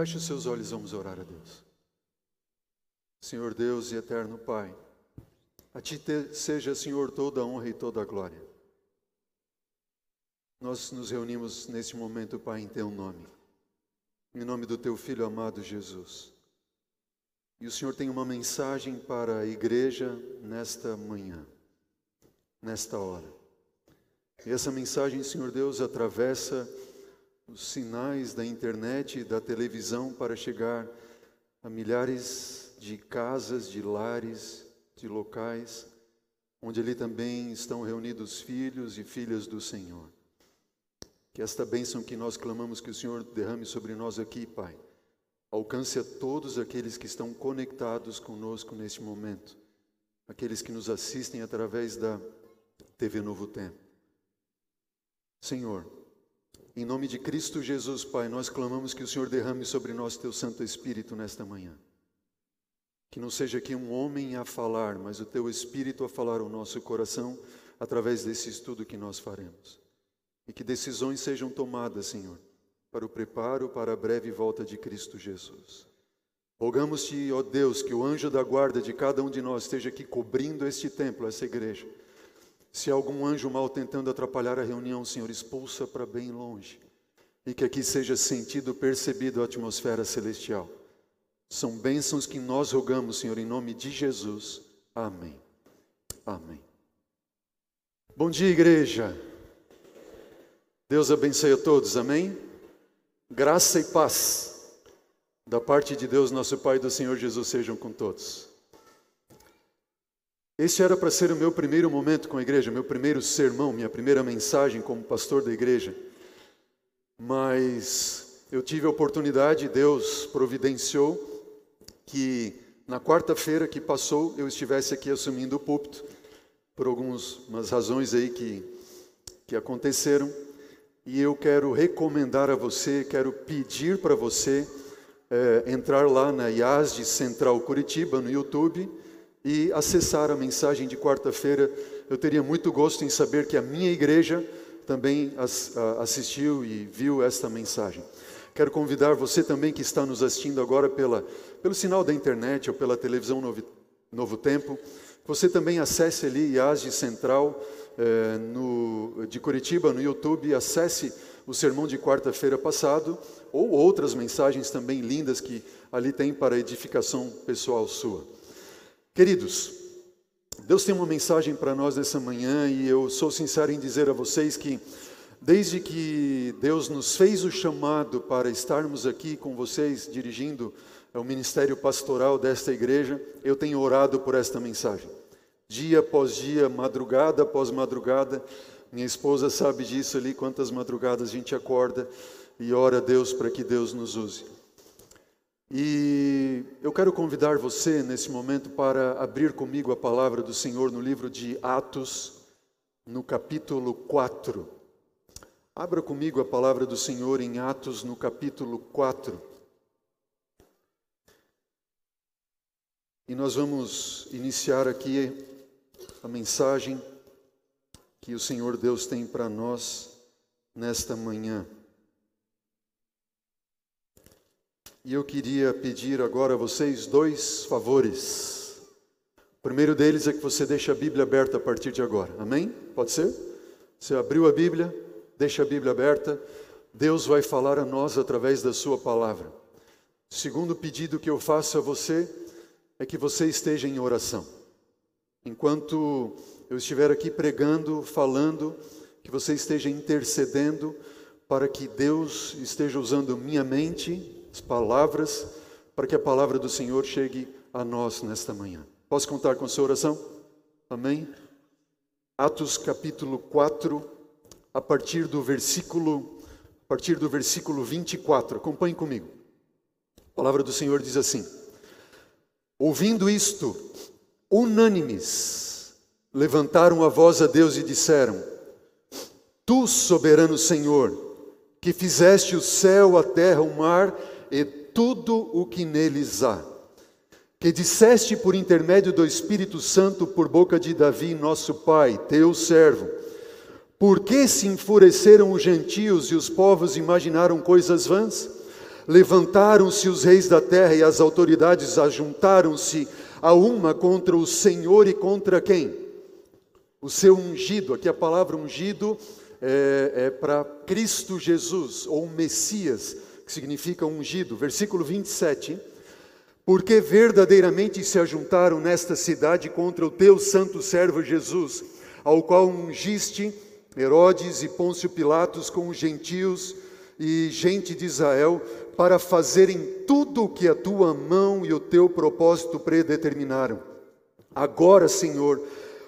Feche os seus olhos, vamos orar a Deus. Senhor Deus e eterno Pai, a Ti seja, Senhor, toda a honra e toda a glória. Nós nos reunimos neste momento, Pai, em Teu nome, em nome do Teu Filho amado Jesus. E o Senhor tem uma mensagem para a igreja nesta manhã, nesta hora. E essa mensagem, Senhor Deus, atravessa os sinais da internet e da televisão para chegar a milhares de casas, de lares, de locais, onde ali também estão reunidos filhos e filhas do Senhor. Que esta bênção que nós clamamos que o Senhor derrame sobre nós aqui, Pai, alcance a todos aqueles que estão conectados conosco neste momento, aqueles que nos assistem através da TV Novo Tempo. Senhor, em nome de Cristo Jesus, Pai, nós clamamos que o Senhor derrame sobre nós teu Santo Espírito nesta manhã. Que não seja aqui um homem a falar, mas o teu Espírito a falar o nosso coração através desse estudo que nós faremos. E que decisões sejam tomadas, Senhor, para o preparo para a breve volta de Cristo Jesus. Rogamos-te, ó Deus, que o anjo da guarda de cada um de nós esteja aqui cobrindo este templo, essa igreja se há algum anjo mal tentando atrapalhar a reunião, Senhor, expulsa para bem longe. E que aqui seja sentido, percebido a atmosfera celestial. São bênçãos que nós rogamos, Senhor, em nome de Jesus. Amém. Amém. Bom dia, igreja. Deus abençoe a todos. Amém. Graça e paz da parte de Deus, nosso Pai e do Senhor Jesus sejam com todos. Esse era para ser o meu primeiro momento com a igreja, meu primeiro sermão, minha primeira mensagem como pastor da igreja. Mas eu tive a oportunidade, Deus providenciou que na quarta-feira que passou eu estivesse aqui assumindo o púlpito por algumas razões aí que, que aconteceram. E eu quero recomendar a você, quero pedir para você é, entrar lá na IASD Central Curitiba no YouTube e acessar a mensagem de quarta-feira. Eu teria muito gosto em saber que a minha igreja também assistiu e viu esta mensagem. Quero convidar você também que está nos assistindo agora pela, pelo sinal da internet ou pela televisão Novo, Novo Tempo, você também acesse ali IASG Central eh, no, de Curitiba no YouTube, acesse o sermão de quarta-feira passado ou outras mensagens também lindas que ali tem para edificação pessoal sua. Queridos, Deus tem uma mensagem para nós nessa manhã e eu sou sincero em dizer a vocês que, desde que Deus nos fez o chamado para estarmos aqui com vocês dirigindo o ministério pastoral desta igreja, eu tenho orado por esta mensagem. Dia após dia, madrugada após madrugada, minha esposa sabe disso ali, quantas madrugadas a gente acorda e ora a Deus para que Deus nos use. E eu quero convidar você nesse momento para abrir comigo a palavra do Senhor no livro de Atos, no capítulo 4. Abra comigo a palavra do Senhor em Atos, no capítulo 4. E nós vamos iniciar aqui a mensagem que o Senhor Deus tem para nós nesta manhã. E eu queria pedir agora a vocês dois favores. O primeiro deles é que você deixe a Bíblia aberta a partir de agora. Amém? Pode ser? Você abriu a Bíblia, deixa a Bíblia aberta. Deus vai falar a nós através da sua palavra. O segundo pedido que eu faço a você é que você esteja em oração. Enquanto eu estiver aqui pregando, falando, que você esteja intercedendo para que Deus esteja usando minha mente palavras, para que a palavra do Senhor chegue a nós nesta manhã. Posso contar com sua oração? Amém? Atos capítulo 4, a partir do versículo a partir do versículo 24. Acompanhe comigo. A palavra do Senhor diz assim: Ouvindo isto, unânimes levantaram a voz a Deus e disseram: Tu, soberano Senhor, que fizeste o céu, a terra, o mar e tudo o que neles há. Que disseste por intermédio do Espírito Santo por boca de Davi, nosso pai, teu servo: Por que se enfureceram os gentios e os povos imaginaram coisas vãs? Levantaram-se os reis da terra e as autoridades ajuntaram-se a uma contra o Senhor e contra quem? O seu ungido. Aqui a palavra ungido é, é para Cristo Jesus, ou Messias, que significa ungido. Versículo 27. Porque verdadeiramente se ajuntaram nesta cidade contra o teu santo servo Jesus, ao qual ungiste Herodes e Pôncio Pilatos com os gentios e gente de Israel, para fazerem tudo o que a tua mão e o teu propósito predeterminaram. Agora, Senhor,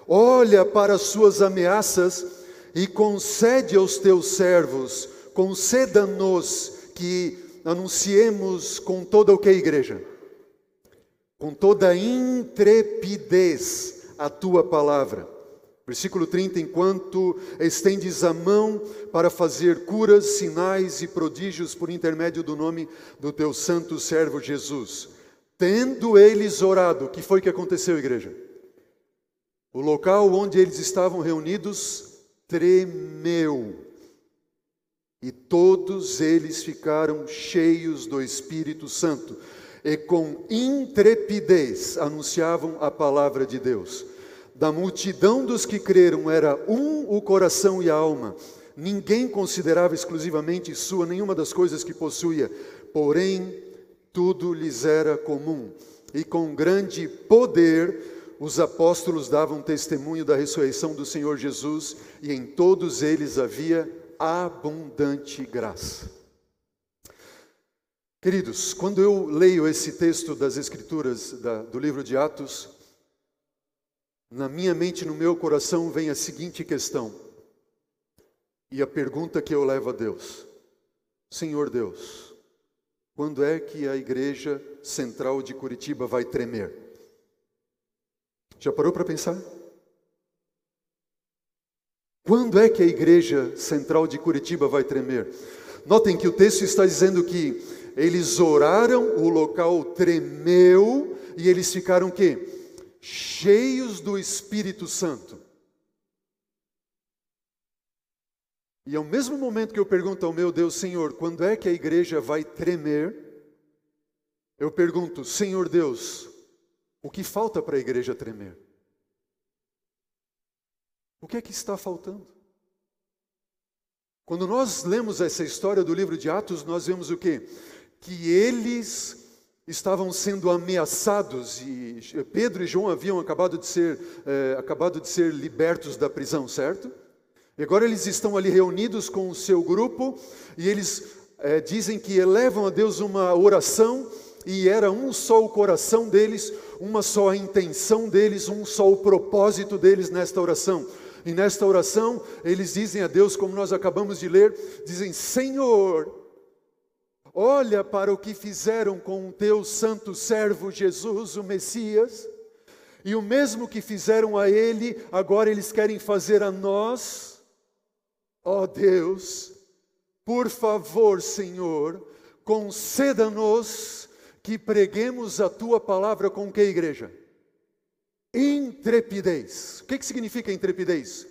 olha para as suas ameaças e concede aos teus servos, conceda-nos que anunciemos com toda o que igreja, com toda intrepidez a tua palavra. Versículo 30: Enquanto estendes a mão para fazer curas, sinais e prodígios por intermédio do nome do teu santo servo Jesus. Tendo eles orado, o que foi que aconteceu, igreja? O local onde eles estavam reunidos tremeu. E todos eles ficaram cheios do Espírito Santo e com intrepidez anunciavam a palavra de Deus. Da multidão dos que creram era um o coração e a alma. Ninguém considerava exclusivamente sua nenhuma das coisas que possuía, porém tudo lhes era comum. E com grande poder os apóstolos davam testemunho da ressurreição do Senhor Jesus e em todos eles havia abundante graça. Queridos, quando eu leio esse texto das Escrituras da, do livro de Atos, na minha mente, no meu coração, vem a seguinte questão, e a pergunta que eu levo a Deus: Senhor Deus, quando é que a igreja central de Curitiba vai tremer? Já parou para pensar? Quando é que a igreja central de Curitiba vai tremer? Notem que o texto está dizendo que eles oraram, o local tremeu e eles ficaram que cheios do Espírito Santo. E ao mesmo momento que eu pergunto ao meu Deus, Senhor, quando é que a igreja vai tremer? Eu pergunto, Senhor Deus, o que falta para a igreja tremer? O que é que está faltando? Quando nós lemos essa história do livro de Atos, nós vemos o quê? Que eles estavam sendo ameaçados e Pedro e João haviam acabado de ser é, acabado de ser libertos da prisão, certo? E agora eles estão ali reunidos com o seu grupo e eles é, dizem que elevam a Deus uma oração e era um só o coração deles, uma só a intenção deles, um só o propósito deles nesta oração. E nesta oração, eles dizem a Deus, como nós acabamos de ler, dizem: Senhor, olha para o que fizeram com o teu santo servo Jesus, o Messias, e o mesmo que fizeram a ele, agora eles querem fazer a nós. Ó oh Deus, por favor, Senhor, conceda-nos que preguemos a tua palavra com que igreja? Intrepidez. O que, que significa intrepidez?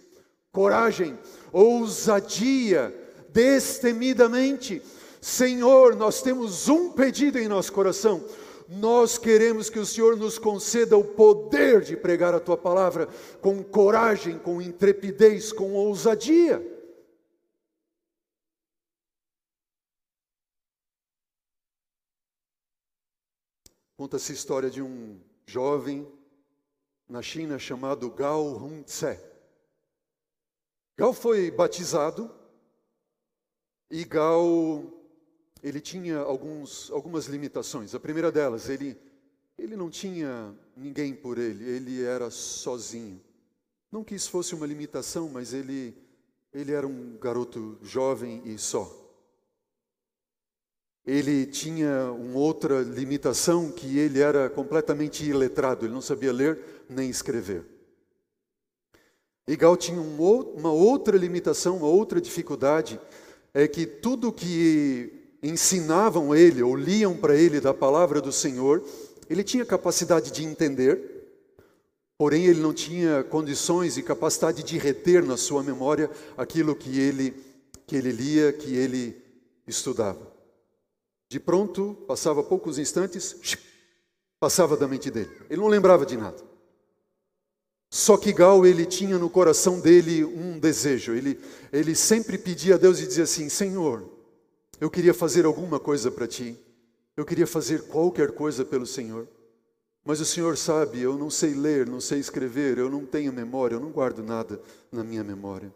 Coragem, ousadia, destemidamente. Senhor, nós temos um pedido em nosso coração. Nós queremos que o Senhor nos conceda o poder de pregar a tua palavra com coragem, com intrepidez, com ousadia. Conta-se a história de um jovem na China chamado Gao Hongtse. Gao foi batizado e Gao ele tinha alguns, algumas limitações. A primeira delas, ele, ele não tinha ninguém por ele, ele era sozinho. Não que isso fosse uma limitação, mas ele, ele era um garoto jovem e só ele tinha uma outra limitação que ele era completamente iletrado, ele não sabia ler nem escrever. E tinha uma outra limitação, uma outra dificuldade, é que tudo que ensinavam ele ou liam para ele da palavra do Senhor, ele tinha capacidade de entender, porém ele não tinha condições e capacidade de reter na sua memória aquilo que ele que ele lia, que ele estudava. De pronto, passava poucos instantes, passava da mente dele. Ele não lembrava de nada. Só que Gal, ele tinha no coração dele um desejo. Ele, ele sempre pedia a Deus e dizia assim: Senhor, eu queria fazer alguma coisa para ti. Eu queria fazer qualquer coisa pelo Senhor. Mas o Senhor sabe, eu não sei ler, não sei escrever, eu não tenho memória, eu não guardo nada na minha memória.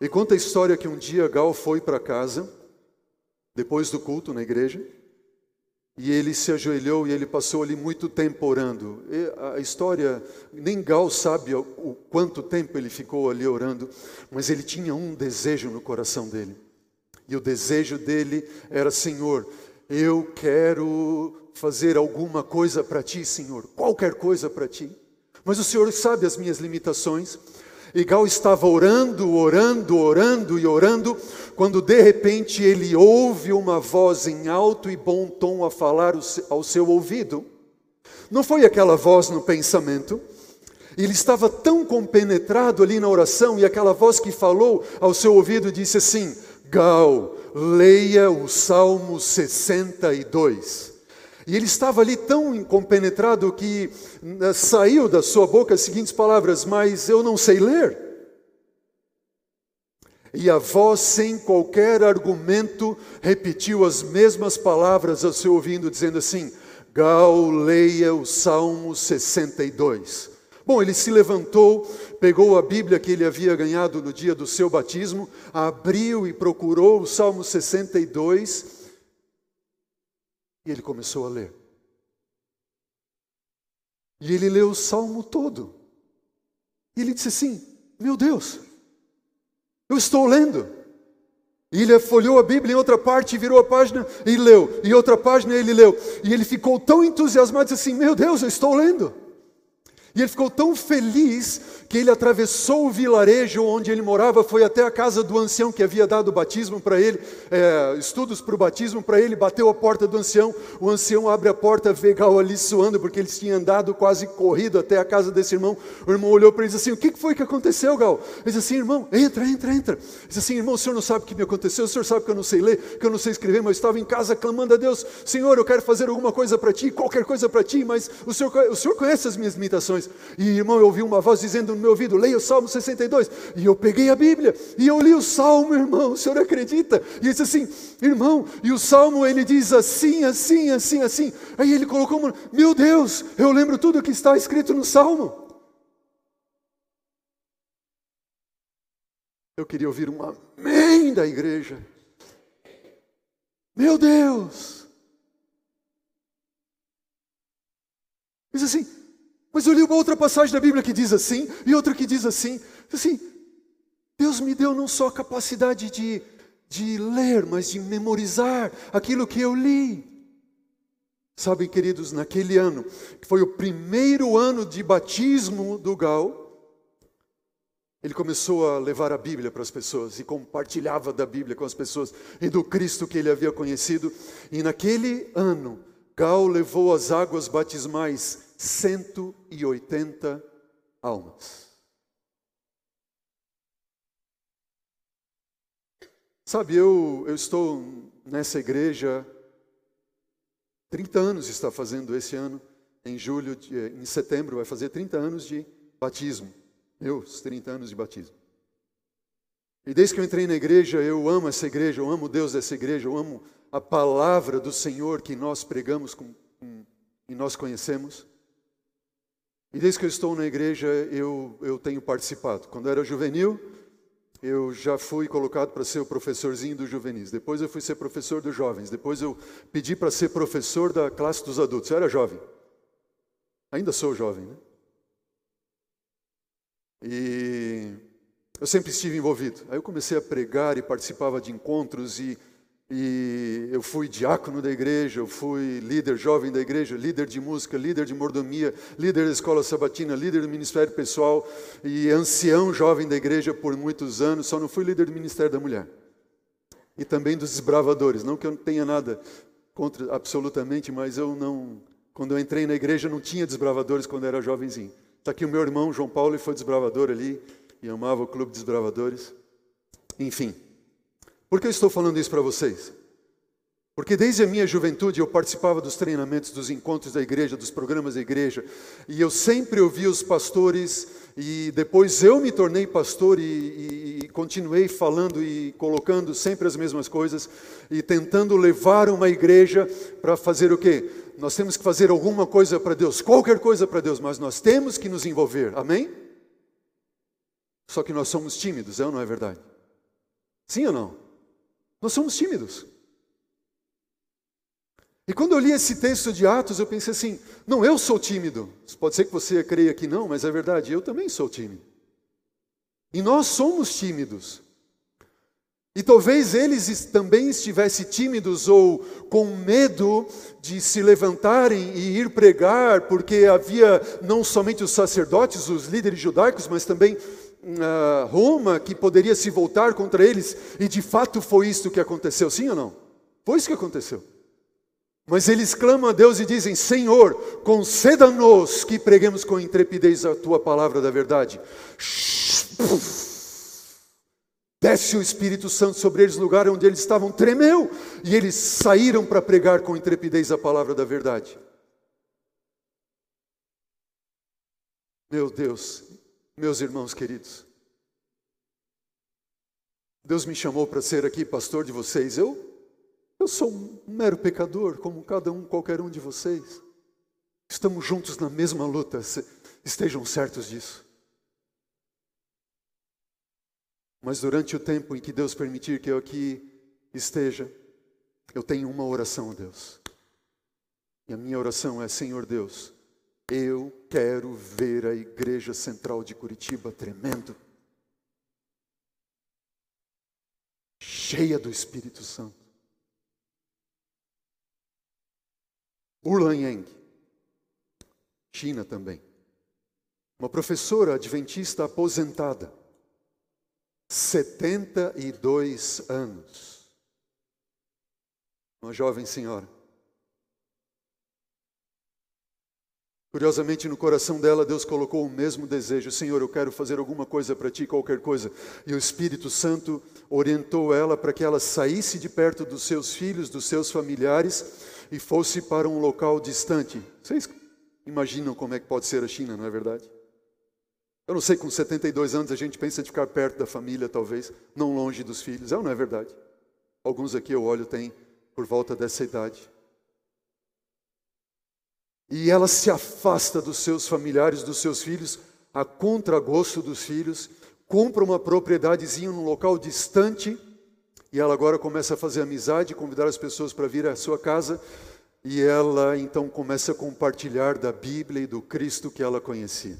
E conta a história que um dia Gal foi para casa, depois do culto na igreja, e ele se ajoelhou e ele passou ali muito tempo orando. E a história, nem Gal sabe o quanto tempo ele ficou ali orando, mas ele tinha um desejo no coração dele. E o desejo dele era: Senhor, eu quero fazer alguma coisa para ti, Senhor, qualquer coisa para ti. Mas o Senhor sabe as minhas limitações. E Gal estava orando, orando, orando e orando, quando de repente ele ouve uma voz em alto e bom tom a falar ao seu ouvido. Não foi aquela voz no pensamento, ele estava tão compenetrado ali na oração, e aquela voz que falou ao seu ouvido disse assim: Gal, leia o Salmo 62. E ele estava ali tão compenetrado que eh, saiu da sua boca as seguintes palavras: Mas eu não sei ler. E a voz, sem qualquer argumento, repetiu as mesmas palavras ao seu ouvido, dizendo assim: Gal, leia o Salmo 62. Bom, ele se levantou, pegou a Bíblia que ele havia ganhado no dia do seu batismo, abriu e procurou o Salmo 62 e ele começou a ler. E ele leu o salmo todo. E ele disse assim: Meu Deus, eu estou lendo. E ele folhou a Bíblia em outra parte, virou a página e leu. E outra página ele leu. E ele ficou tão entusiasmado, disse assim: Meu Deus, eu estou lendo. E ele ficou tão feliz que ele atravessou o vilarejo onde ele morava, foi até a casa do ancião que havia dado o batismo para ele, é, estudos para o batismo para ele, bateu a porta do ancião, o ancião abre a porta, vê Gal ali suando, porque eles tinham andado quase corrido até a casa desse irmão. O irmão olhou para ele e disse assim: O que foi que aconteceu, Gal? Ele disse assim: Irmão, entra, entra, entra. Ele disse assim: Irmão, o senhor não sabe o que me aconteceu, o senhor sabe que eu não sei ler, que eu não sei escrever, mas eu estava em casa clamando a Deus: Senhor, eu quero fazer alguma coisa para ti, qualquer coisa para ti, mas o senhor, o senhor conhece as minhas limitações. E irmão, eu ouvi uma voz dizendo no meu ouvido: leia o Salmo 62. E eu peguei a Bíblia e eu li o Salmo, irmão. O senhor acredita? E disse assim: irmão, e o Salmo ele diz assim, assim, assim, assim. Aí ele colocou: meu Deus, eu lembro tudo que está escrito no Salmo. Eu queria ouvir um amém da igreja. Meu Deus! Diz assim: mas eu li uma outra passagem da Bíblia que diz assim, e outra que diz assim. Assim, Deus me deu não só a capacidade de, de ler, mas de memorizar aquilo que eu li. Sabem, queridos, naquele ano, que foi o primeiro ano de batismo do Gal, ele começou a levar a Bíblia para as pessoas e compartilhava da Bíblia com as pessoas e do Cristo que ele havia conhecido. E naquele ano, Gal levou as águas batismais 180 almas. Sabe, eu, eu estou nessa igreja 30 anos está fazendo esse ano, em julho, de, em setembro, vai fazer 30 anos de batismo. Meus 30 anos de batismo. E desde que eu entrei na igreja, eu amo essa igreja, eu amo Deus dessa igreja, eu amo a palavra do Senhor que nós pregamos com, com, e nós conhecemos. E desde que eu estou na igreja, eu, eu tenho participado. Quando eu era juvenil, eu já fui colocado para ser o professorzinho dos juvenis. Depois eu fui ser professor dos jovens. Depois eu pedi para ser professor da classe dos adultos. Eu era jovem. Ainda sou jovem, né? E eu sempre estive envolvido. Aí eu comecei a pregar e participava de encontros e e eu fui diácono da igreja, eu fui líder jovem da igreja, líder de música, líder de mordomia, líder da escola sabatina, líder do ministério pessoal e ancião jovem da igreja por muitos anos, só não fui líder do ministério da mulher. E também dos desbravadores, não que eu não tenha nada contra absolutamente, mas eu não, quando eu entrei na igreja não tinha desbravadores quando eu era jovenzinho. Está aqui o meu irmão João Paulo, ele foi desbravador ali e amava o clube de desbravadores. Enfim, por que eu estou falando isso para vocês? Porque desde a minha juventude eu participava dos treinamentos, dos encontros da igreja, dos programas da igreja, e eu sempre ouvia os pastores, e depois eu me tornei pastor e, e, e continuei falando e colocando sempre as mesmas coisas, e tentando levar uma igreja para fazer o quê? Nós temos que fazer alguma coisa para Deus, qualquer coisa para Deus, mas nós temos que nos envolver, amém? Só que nós somos tímidos, é ou não é verdade? Sim ou não? Nós somos tímidos. E quando eu li esse texto de Atos, eu pensei assim: não, eu sou tímido. Pode ser que você creia que não, mas é verdade, eu também sou tímido. E nós somos tímidos. E talvez eles também estivessem tímidos ou com medo de se levantarem e ir pregar, porque havia não somente os sacerdotes, os líderes judaicos, mas também Roma que poderia se voltar contra eles. E de fato foi isso que aconteceu, sim ou não? Foi isso que aconteceu. Mas eles clamam a Deus e dizem: Senhor, conceda-nos que preguemos com intrepidez a tua palavra da verdade. Desce o Espírito Santo sobre eles lugar onde eles estavam, tremeu, e eles saíram para pregar com intrepidez a palavra da verdade. Meu Deus, meus irmãos queridos, Deus me chamou para ser aqui pastor de vocês. Eu eu sou um mero pecador, como cada um, qualquer um de vocês. Estamos juntos na mesma luta, estejam certos disso. Mas durante o tempo em que Deus permitir que eu aqui esteja, eu tenho uma oração a Deus. E a minha oração é: Senhor Deus, eu quero ver a Igreja Central de Curitiba tremendo, cheia do Espírito Santo. Urlan China também. Uma professora adventista aposentada, 72 anos. Uma jovem senhora. Curiosamente, no coração dela, Deus colocou o mesmo desejo: Senhor, eu quero fazer alguma coisa para ti, qualquer coisa. E o Espírito Santo orientou ela para que ela saísse de perto dos seus filhos, dos seus familiares e fosse para um local distante. Vocês imaginam como é que pode ser a China, não é verdade? Eu não sei, com 72 anos a gente pensa em ficar perto da família, talvez, não longe dos filhos. É ou não é verdade? Alguns aqui eu olho têm por volta dessa idade. E ela se afasta dos seus familiares, dos seus filhos, a contragosto dos filhos, compra uma propriedadezinha num local distante e ela agora começa a fazer amizade, convidar as pessoas para vir à sua casa. E ela então começa a compartilhar da Bíblia e do Cristo que ela conhecia.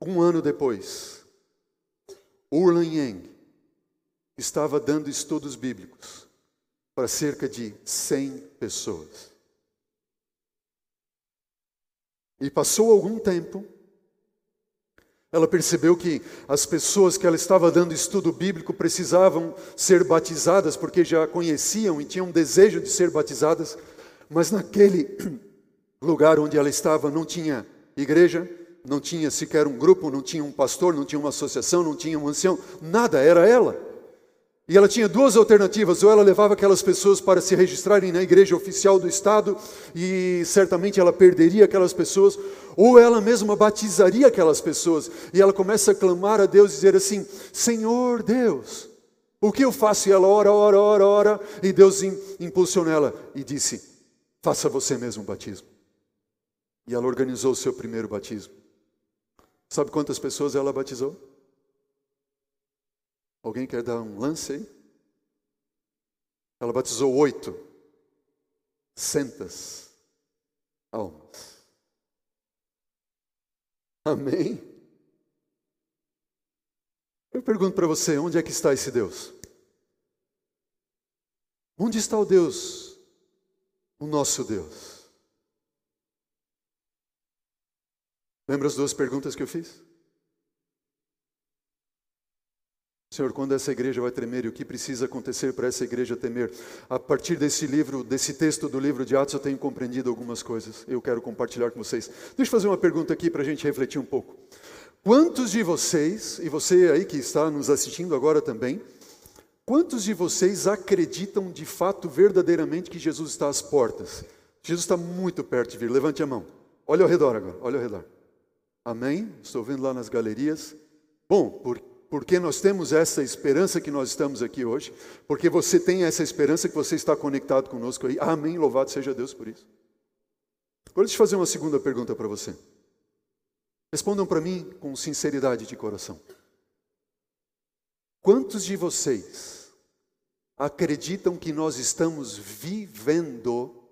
Um ano depois, Urlan Yang estava dando estudos bíblicos para cerca de 100 pessoas. E passou algum tempo, ela percebeu que as pessoas que ela estava dando estudo bíblico precisavam ser batizadas, porque já conheciam e tinham desejo de ser batizadas, mas naquele lugar onde ela estava não tinha igreja, não tinha sequer um grupo, não tinha um pastor, não tinha uma associação, não tinha um ancião, nada, era ela. E ela tinha duas alternativas: ou ela levava aquelas pessoas para se registrarem na igreja oficial do Estado, e certamente ela perderia aquelas pessoas, ou ela mesma batizaria aquelas pessoas. E ela começa a clamar a Deus e dizer assim: Senhor Deus, o que eu faço? E ela ora, ora, ora, ora, e Deus impulsionou ela e disse: Faça você mesmo o batismo. E ela organizou o seu primeiro batismo. Sabe quantas pessoas ela batizou? Alguém quer dar um lance aí? Ela batizou oito, centas almas. Amém? Eu pergunto para você: onde é que está esse Deus? Onde está o Deus, o nosso Deus? Lembra as duas perguntas que eu fiz? Senhor, quando essa igreja vai tremer e o que precisa acontecer para essa igreja temer? A partir desse livro, desse texto do livro de Atos, eu tenho compreendido algumas coisas. Eu quero compartilhar com vocês. Deixa eu fazer uma pergunta aqui para a gente refletir um pouco. Quantos de vocês, e você aí que está nos assistindo agora também, Quantos de vocês acreditam de fato, verdadeiramente, que Jesus está às portas? Jesus está muito perto de vir. Levante a mão. Olha ao redor agora, olha ao redor. Amém? Estou vendo lá nas galerias. Bom, por, porque nós temos essa esperança que nós estamos aqui hoje, porque você tem essa esperança que você está conectado conosco aí. Amém, louvado seja Deus por isso. Agora deixa eu fazer uma segunda pergunta para você. Respondam para mim com sinceridade de coração. Quantos de vocês acreditam que nós estamos vivendo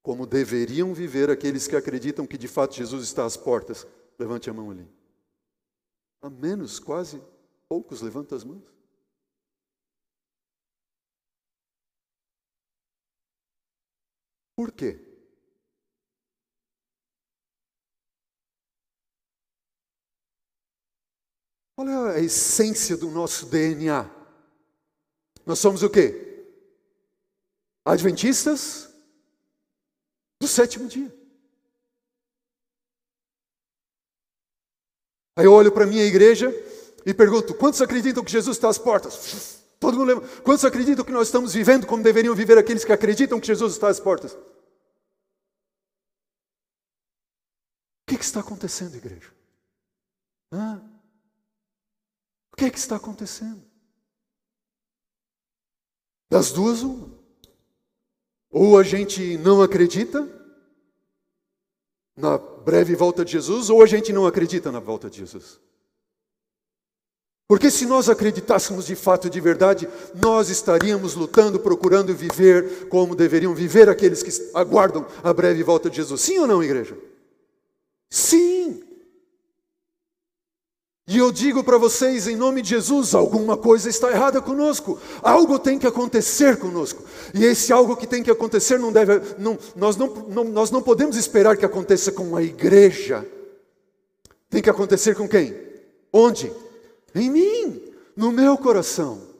como deveriam viver aqueles que acreditam que de fato Jesus está às portas? Levante a mão ali. A menos, quase poucos levantam as mãos. Por quê? Qual é a essência do nosso DNA? Nós somos o quê? Adventistas do sétimo dia. Aí eu olho para a minha igreja e pergunto: quantos acreditam que Jesus está às portas? Todo mundo lembra. Quantos acreditam que nós estamos vivendo como deveriam viver aqueles que acreditam que Jesus está às portas? O que, que está acontecendo, igreja? Hã? O que, é que está acontecendo? Das duas, uma. Ou a gente não acredita na breve volta de Jesus, ou a gente não acredita na volta de Jesus. Porque se nós acreditássemos de fato, de verdade, nós estaríamos lutando, procurando viver como deveriam viver aqueles que aguardam a breve volta de Jesus. Sim ou não, igreja? Sim. E eu digo para vocês, em nome de Jesus, alguma coisa está errada conosco. Algo tem que acontecer conosco. E esse algo que tem que acontecer não deve. Não, nós, não, não, nós não podemos esperar que aconteça com a igreja. Tem que acontecer com quem? Onde? Em mim, no meu coração.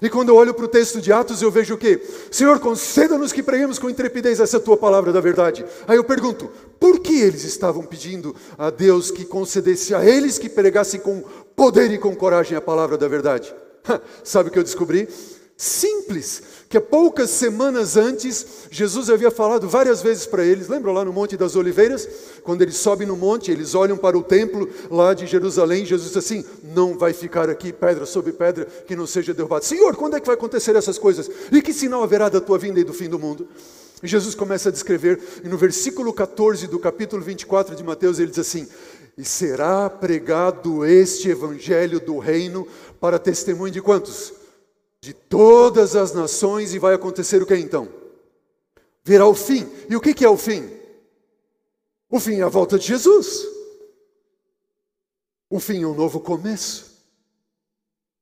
E quando eu olho para o texto de Atos, eu vejo o quê? Senhor, conceda-nos que preguemos com intrepidez essa tua palavra da verdade. Aí eu pergunto, por que eles estavam pedindo a Deus que concedesse a eles que pregassem com poder e com coragem a palavra da verdade? Sabe o que eu descobri? Simples, que há poucas semanas antes, Jesus havia falado várias vezes para eles, lembram lá no Monte das Oliveiras? Quando eles sobem no monte, eles olham para o templo lá de Jerusalém, Jesus disse assim: Não vai ficar aqui pedra sobre pedra que não seja derrubada. Senhor, quando é que vai acontecer essas coisas? E que sinal haverá da tua vinda e do fim do mundo? E Jesus começa a descrever, e no versículo 14 do capítulo 24 de Mateus, ele diz assim: E será pregado este evangelho do reino para testemunho de quantos? De todas as nações, e vai acontecer o que então? Virá o fim. E o que é o fim? O fim é a volta de Jesus. O fim é um novo começo.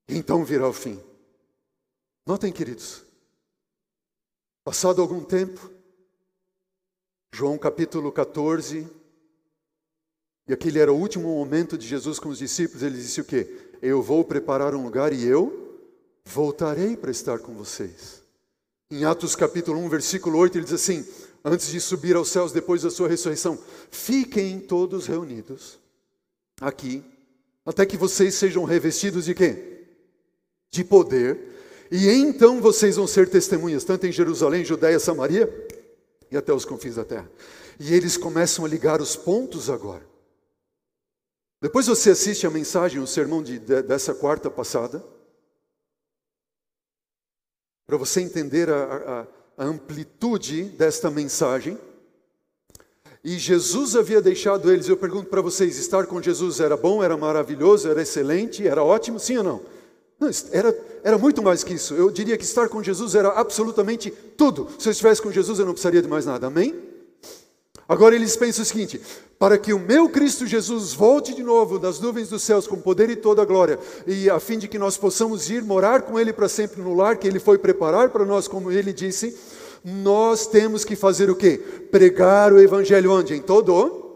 Então virá o fim. Notem, queridos, passado algum tempo, João capítulo 14, e aquele era o último momento de Jesus com os discípulos, ele disse o quê? Eu vou preparar um lugar e eu voltarei para estar com vocês. Em Atos capítulo 1, versículo 8, ele diz assim: Antes de subir aos céus depois da sua ressurreição, fiquem todos reunidos aqui, até que vocês sejam revestidos de quê? De poder, e então vocês vão ser testemunhas, tanto em Jerusalém, Judéia, Samaria e até os confins da terra. E eles começam a ligar os pontos agora. Depois você assiste a mensagem, o sermão de, de, dessa quarta passada para você entender a, a, a amplitude desta mensagem. E Jesus havia deixado eles, eu pergunto para vocês: estar com Jesus era bom, era maravilhoso, era excelente, era ótimo, sim ou não? Não, era, era muito mais que isso. Eu diria que estar com Jesus era absolutamente tudo. Se eu estivesse com Jesus, eu não precisaria de mais nada. Amém? Agora eles pensam o seguinte: para que o meu Cristo Jesus volte de novo das nuvens dos céus com poder e toda a glória, e a fim de que nós possamos ir morar com Ele para sempre no lar que Ele foi preparar para nós, como Ele disse, nós temos que fazer o quê? Pregar o Evangelho onde? Em todo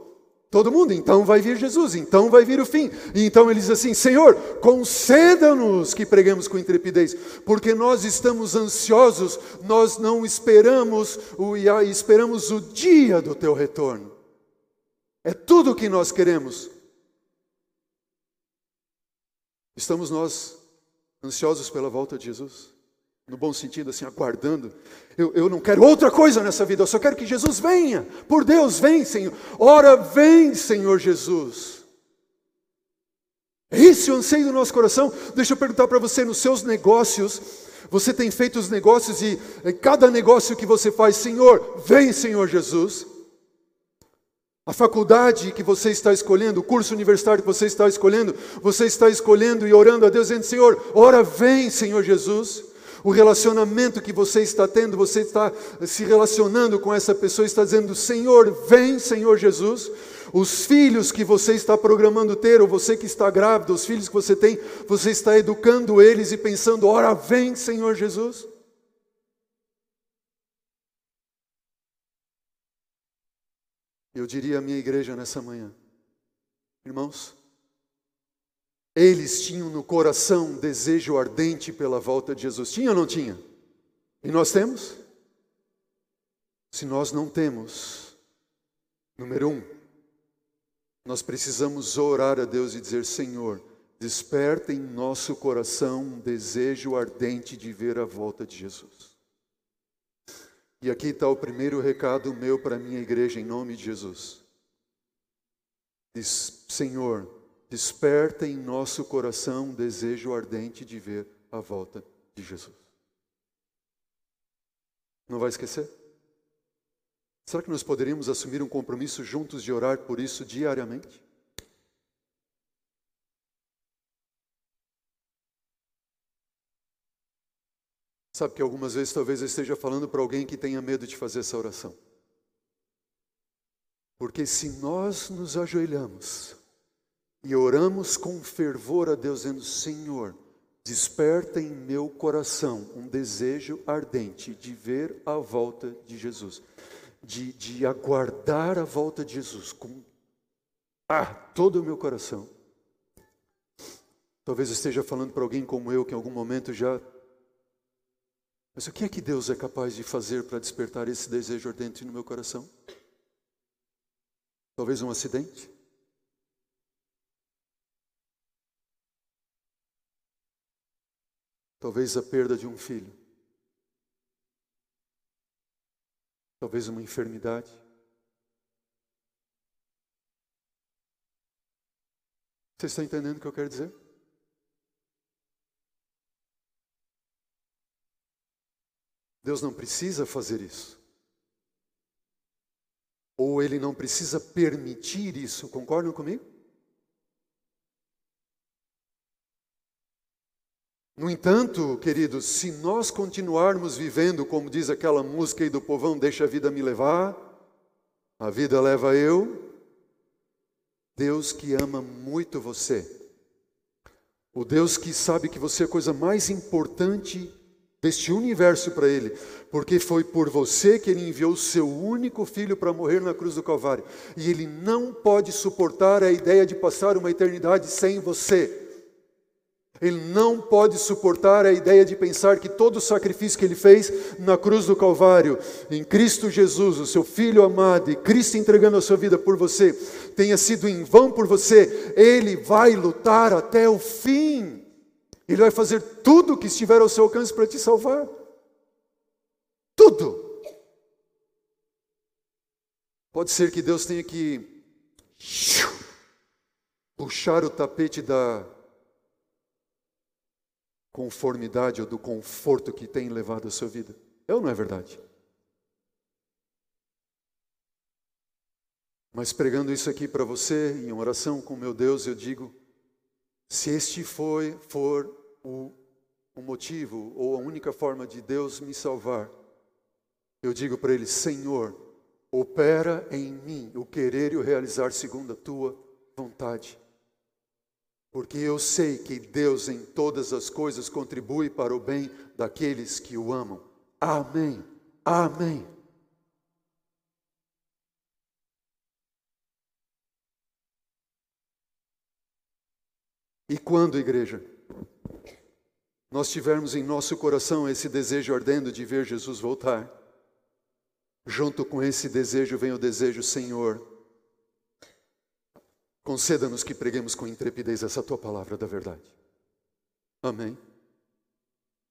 Todo mundo, então vai vir Jesus, então vai vir o fim. E então ele diz assim: Senhor, conceda-nos que preguemos com intrepidez, porque nós estamos ansiosos, nós não esperamos o esperamos o dia do teu retorno. É tudo o que nós queremos. Estamos nós Ansiosos pela volta de Jesus? No bom sentido, assim, aguardando. Eu, eu não quero outra coisa nessa vida, eu só quero que Jesus venha. Por Deus, vem, Senhor. Ora, vem, Senhor Jesus. É esse o anseio do nosso coração. Deixa eu perguntar para você: nos seus negócios, você tem feito os negócios e cada negócio que você faz, Senhor, vem, Senhor Jesus. A faculdade que você está escolhendo, o curso universitário que você está escolhendo, você está escolhendo e orando a Deus, dizendo: Senhor, ora vem, Senhor Jesus. O relacionamento que você está tendo, você está se relacionando com essa pessoa, está dizendo: Senhor, vem, Senhor Jesus. Os filhos que você está programando ter, ou você que está grávida, os filhos que você tem, você está educando eles e pensando: ora, vem, Senhor Jesus. Eu diria à minha igreja nessa manhã, irmãos, eles tinham no coração um desejo ardente pela volta de Jesus. Tinha ou não tinha? E nós temos? Se nós não temos, número um, nós precisamos orar a Deus e dizer: Senhor, desperta em nosso coração um desejo ardente de ver a volta de Jesus. E aqui está o primeiro recado meu para a minha igreja, em nome de Jesus. Diz, Senhor, desperta em nosso coração um desejo ardente de ver a volta de Jesus. Não vai esquecer? Será que nós poderíamos assumir um compromisso juntos de orar por isso diariamente? Sabe que algumas vezes talvez eu esteja falando para alguém que tenha medo de fazer essa oração. Porque se nós nos ajoelhamos e oramos com fervor a Deus, dizendo: Senhor, desperta em meu coração um desejo ardente de ver a volta de Jesus, de, de aguardar a volta de Jesus com ah, todo o meu coração. Talvez esteja falando para alguém como eu, que em algum momento já mas o que é que Deus é capaz de fazer para despertar esse desejo ardente no meu coração? Talvez um acidente? Talvez a perda de um filho? Talvez uma enfermidade? Você está entendendo o que eu quero dizer? Deus não precisa fazer isso. Ou Ele não precisa permitir isso, concordam comigo? No entanto, queridos, se nós continuarmos vivendo, como diz aquela música aí do povão, deixa a vida me levar, a vida leva eu, Deus que ama muito você, o Deus que sabe que você é a coisa mais importante deste universo para ele, porque foi por você que ele enviou o seu único filho para morrer na cruz do Calvário. E ele não pode suportar a ideia de passar uma eternidade sem você. Ele não pode suportar a ideia de pensar que todo o sacrifício que ele fez na cruz do Calvário, em Cristo Jesus, o seu Filho amado, e Cristo entregando a sua vida por você, tenha sido em vão por você. Ele vai lutar até o fim. Ele vai fazer tudo o que estiver ao seu alcance para te salvar. Tudo. Pode ser que Deus tenha que puxar o tapete da conformidade ou do conforto que tem levado a sua vida. É ou não é verdade? Mas pregando isso aqui para você, em oração com meu Deus, eu digo: se este foi, for o, o motivo ou a única forma de Deus me salvar, eu digo para Ele: Senhor, opera em mim o querer e o realizar segundo a tua vontade. Porque eu sei que Deus em todas as coisas contribui para o bem daqueles que o amam. Amém. Amém. E quando, igreja? nós tivermos em nosso coração esse desejo ardendo de ver Jesus voltar, junto com esse desejo vem o desejo, Senhor, conceda-nos que preguemos com intrepidez essa tua palavra da verdade. Amém.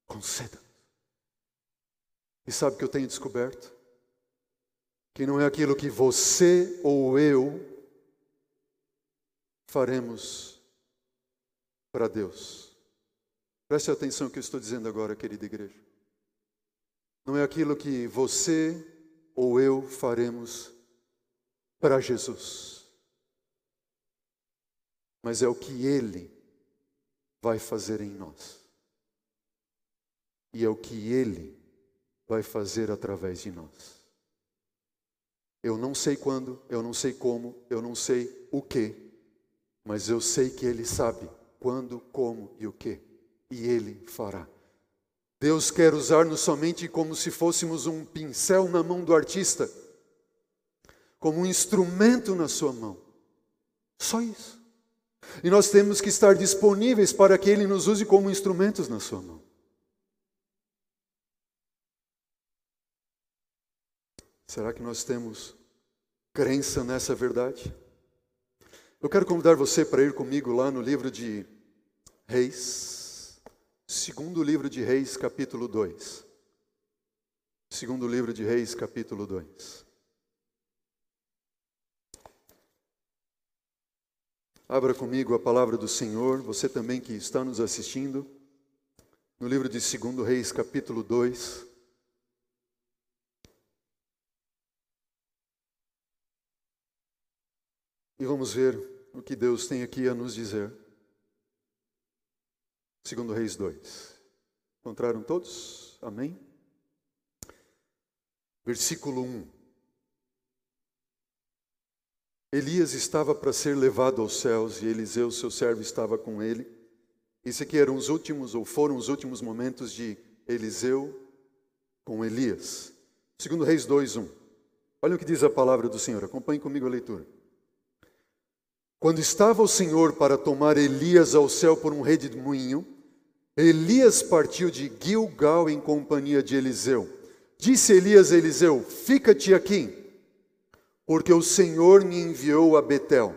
conceda. E sabe o que eu tenho descoberto? Que não é aquilo que você ou eu faremos para Deus. Preste atenção no que eu estou dizendo agora, querida igreja. Não é aquilo que você ou eu faremos para Jesus, mas é o que Ele vai fazer em nós, e é o que Ele vai fazer através de nós. Eu não sei quando, eu não sei como, eu não sei o que, mas eu sei que Ele sabe quando, como e o que, e Ele fará. Deus quer usar-nos somente como se fôssemos um pincel na mão do artista, como um instrumento na sua mão. Só isso. E nós temos que estar disponíveis para que Ele nos use como instrumentos na sua mão. Será que nós temos crença nessa verdade? Eu quero convidar você para ir comigo lá no livro de Reis, segundo livro de Reis, capítulo 2. Segundo livro de Reis, capítulo 2. Abra comigo a palavra do Senhor, você também que está nos assistindo, no livro de 2 Reis, capítulo 2. E vamos ver o que Deus tem aqui a nos dizer. Segundo Reis 2. Encontraram todos? Amém? Versículo 1. Elias estava para ser levado aos céus e Eliseu, seu servo, estava com ele. Isso aqui eram os últimos, ou foram os últimos momentos de Eliseu com Elias. Segundo Reis 2, 1. Olha o que diz a palavra do Senhor. Acompanhe comigo a leitura. Quando estava o Senhor para tomar Elias ao céu por um redemoinho, Elias partiu de Gilgal em companhia de Eliseu. Disse Elias a Eliseu: Fica-te aqui, porque o Senhor me enviou a Betel.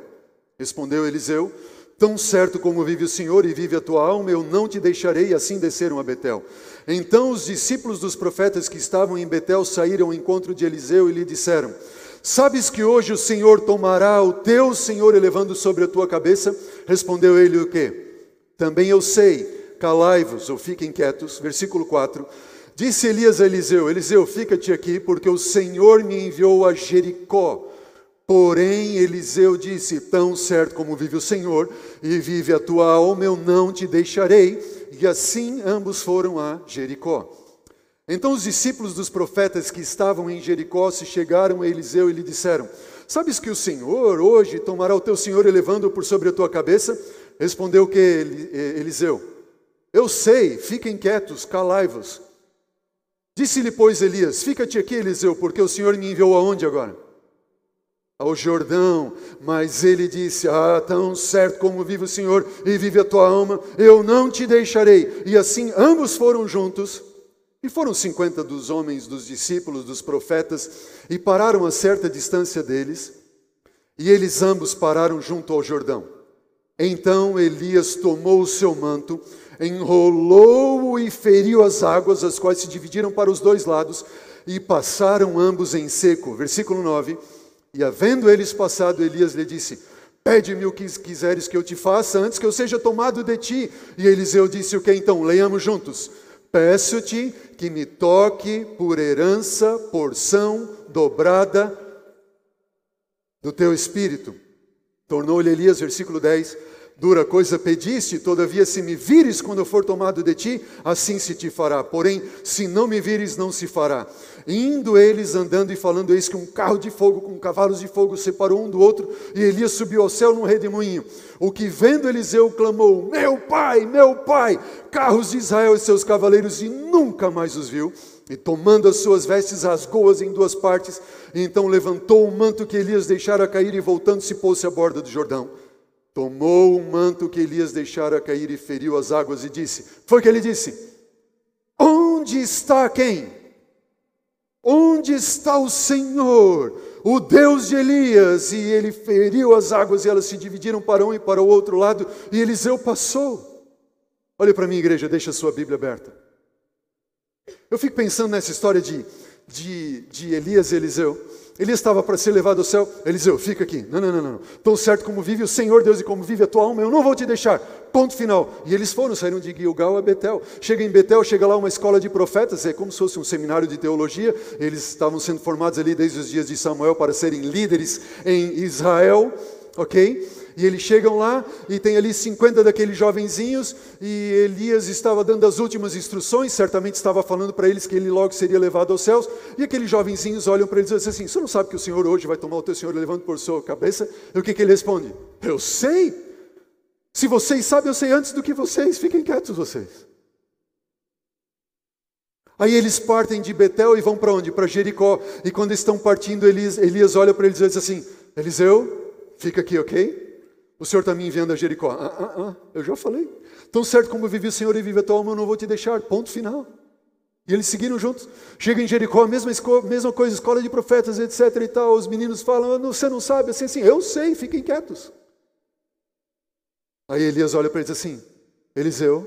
Respondeu Eliseu: Tão certo como vive o Senhor e vive a tua alma, eu não te deixarei. Assim desceram a Betel. Então os discípulos dos profetas que estavam em Betel saíram ao encontro de Eliseu e lhe disseram: Sabes que hoje o Senhor tomará o teu Senhor elevando sobre a tua cabeça? Respondeu ele o quê? Também eu sei, calai-vos ou fiquem quietos. Versículo 4. Disse Elias a Eliseu: Eliseu, fica-te aqui, porque o Senhor me enviou a Jericó. Porém, Eliseu disse: Tão certo como vive o Senhor e vive a tua alma, eu não te deixarei. E assim ambos foram a Jericó. Então os discípulos dos profetas que estavam em Jericó se chegaram a Eliseu e lhe disseram: Sabes que o Senhor hoje tomará o teu senhor elevando-o por sobre a tua cabeça? Respondeu que Eliseu: Eu sei, fiquem quietos, calai-vos. Disse-lhe, pois, Elias: Fica-te aqui, Eliseu, porque o Senhor me enviou aonde agora? Ao Jordão. Mas ele disse: Ah, tão certo como vive o Senhor e vive a tua alma, eu não te deixarei. E assim ambos foram juntos e foram cinquenta dos homens, dos discípulos, dos profetas, e pararam a certa distância deles, e eles ambos pararam junto ao Jordão. Então Elias tomou o seu manto, enrolou-o e feriu as águas, as quais se dividiram para os dois lados, e passaram ambos em seco. Versículo 9. E havendo eles passado, Elias lhe disse: Pede-me o que quiseres que eu te faça, antes que eu seja tomado de ti. E Eliseu disse: O que então? Leiamos juntos. Peço-te que me toque por herança, porção dobrada do teu espírito. Tornou-lhe Elias, versículo 10, Dura coisa pediste, todavia, se me vires quando eu for tomado de ti, assim se te fará. Porém, se não me vires, não se fará. Indo eles andando e falando, eis que um carro de fogo com cavalos de fogo separou um do outro, e Elias subiu ao céu num redemoinho. O que vendo Eliseu clamou: Meu pai, meu pai, carros de Israel e seus cavaleiros, e nunca mais os viu. E tomando as suas vestes, rasgou-as em duas partes, e então levantou o manto que Elias deixara cair e voltando-se pôs-se à borda do Jordão. Tomou o manto que Elias deixara cair e feriu as águas e disse: Foi que ele disse: Onde está quem? Onde está o Senhor, o Deus de Elias? E ele feriu as águas e elas se dividiram para um e para o outro lado, e Eliseu passou. Olhe para mim, igreja, deixa a sua Bíblia aberta. Eu fico pensando nessa história de, de, de Elias e Eliseu. Elias estava para ser levado ao céu. Eliseu, fica aqui. Não, não, não, não. Tão certo como vive o Senhor Deus e como vive a tua alma, eu não vou te deixar. Ponto final. E eles foram, saíram de Gilgal a Betel. Chega em Betel, chega lá uma escola de profetas, é como se fosse um seminário de teologia. Eles estavam sendo formados ali desde os dias de Samuel para serem líderes em Israel, ok? E eles chegam lá e tem ali 50 daqueles jovenzinhos e Elias estava dando as últimas instruções, certamente estava falando para eles que ele logo seria levado aos céus. E aqueles jovenzinhos olham para ele e dizem assim: Você não sabe que o Senhor hoje vai tomar o teu Senhor levando por sua cabeça? E o que, que ele responde? Eu sei. Se vocês sabem, eu sei antes do que vocês. Fiquem quietos vocês. Aí eles partem de Betel e vão para onde? Para Jericó. E quando estão partindo, Elias, Elias olha para eles e diz assim: Eliseu, fica aqui, ok? O Senhor está me enviando a Jericó. Ah, ah, ah, eu já falei. Tão certo como vive o Senhor e vive a tua alma, eu não vou te deixar. Ponto final. E eles seguiram juntos. Chega em Jericó, a mesma, mesma coisa, escola de profetas, etc e tal. Os meninos falam, você não sabe? Assim, assim, eu sei, fiquem quietos. Aí Elias olha para ele e diz assim, Eliseu,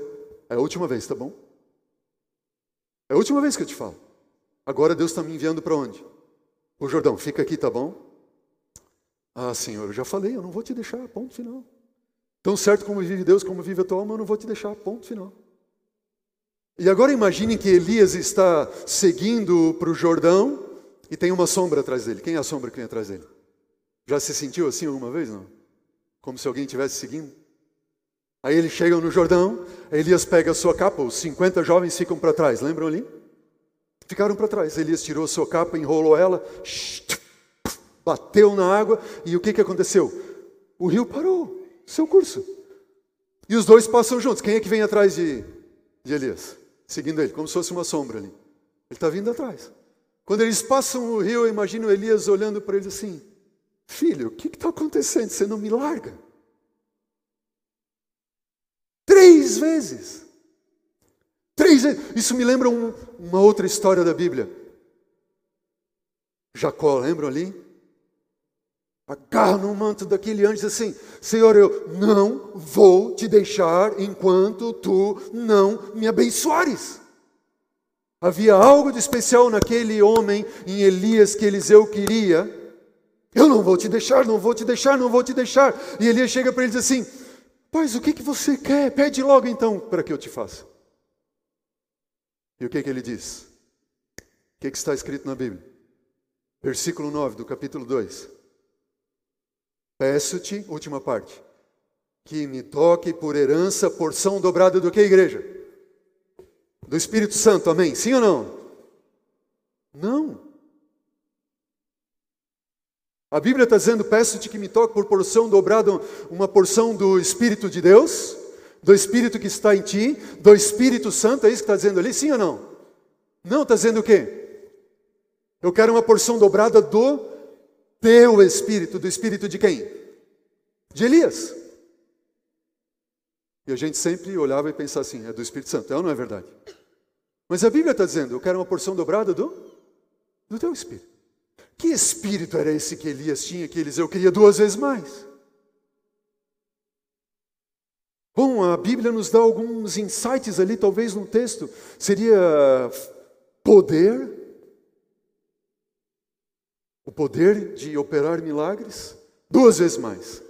é a última vez, tá bom? É a última vez que eu te falo. Agora Deus está me enviando para onde? O Jordão, fica aqui, tá bom? Ah, Senhor, eu já falei, eu não vou te deixar, ponto final. Tão certo como vive Deus, como vive a tua alma, eu não vou te deixar, ponto final. E agora imaginem que Elias está seguindo para o Jordão e tem uma sombra atrás dele. Quem é a sombra que vem atrás dele? Já se sentiu assim alguma vez, não? Como se alguém estivesse seguindo? Aí eles chegam no Jordão, Elias pega a sua capa, os 50 jovens ficam para trás, lembram ali? Ficaram para trás. Elias tirou a sua capa, enrolou ela, bateu na água e o que, que aconteceu? O rio parou, seu curso. E os dois passam juntos. Quem é que vem atrás de, de Elias? Seguindo ele, como se fosse uma sombra ali. Ele está vindo atrás. Quando eles passam o rio, eu imagino Elias olhando para ele assim: Filho, o que está acontecendo? Você não me larga? Três vezes. Três vezes. Isso me lembra um, uma outra história da Bíblia. Jacó, lembram ali? Agarra no manto daquele anjo e diz assim: Senhor, eu não vou te deixar enquanto tu não me abençoares. Havia algo de especial naquele homem, em Elias, que Eliseu queria. Eu não vou te deixar, não vou te deixar, não vou te deixar. E Elias chega para ele e diz assim: Pois o que, que você quer? Pede logo então para que eu te faça. E o que, que ele diz? O que, que está escrito na Bíblia? Versículo 9 do capítulo 2. Peço-te, última parte, que me toque por herança porção dobrada do que, igreja? Do Espírito Santo, amém? Sim ou não? Não. A Bíblia está dizendo: peço-te que me toque por porção dobrada, uma porção do Espírito de Deus, do Espírito que está em ti, do Espírito Santo, é isso que está dizendo ali? Sim ou não? Não, está dizendo o quê? Eu quero uma porção dobrada do teu espírito, do espírito de quem? De Elias. E a gente sempre olhava e pensava assim: é do Espírito Santo, é ou não é verdade? Mas a Bíblia está dizendo: eu quero uma porção dobrada do, do teu espírito. Que espírito era esse que Elias tinha, que Eliseu queria duas vezes mais? Bom, a Bíblia nos dá alguns insights ali, talvez no texto. Seria poder, o poder de operar milagres duas vezes mais.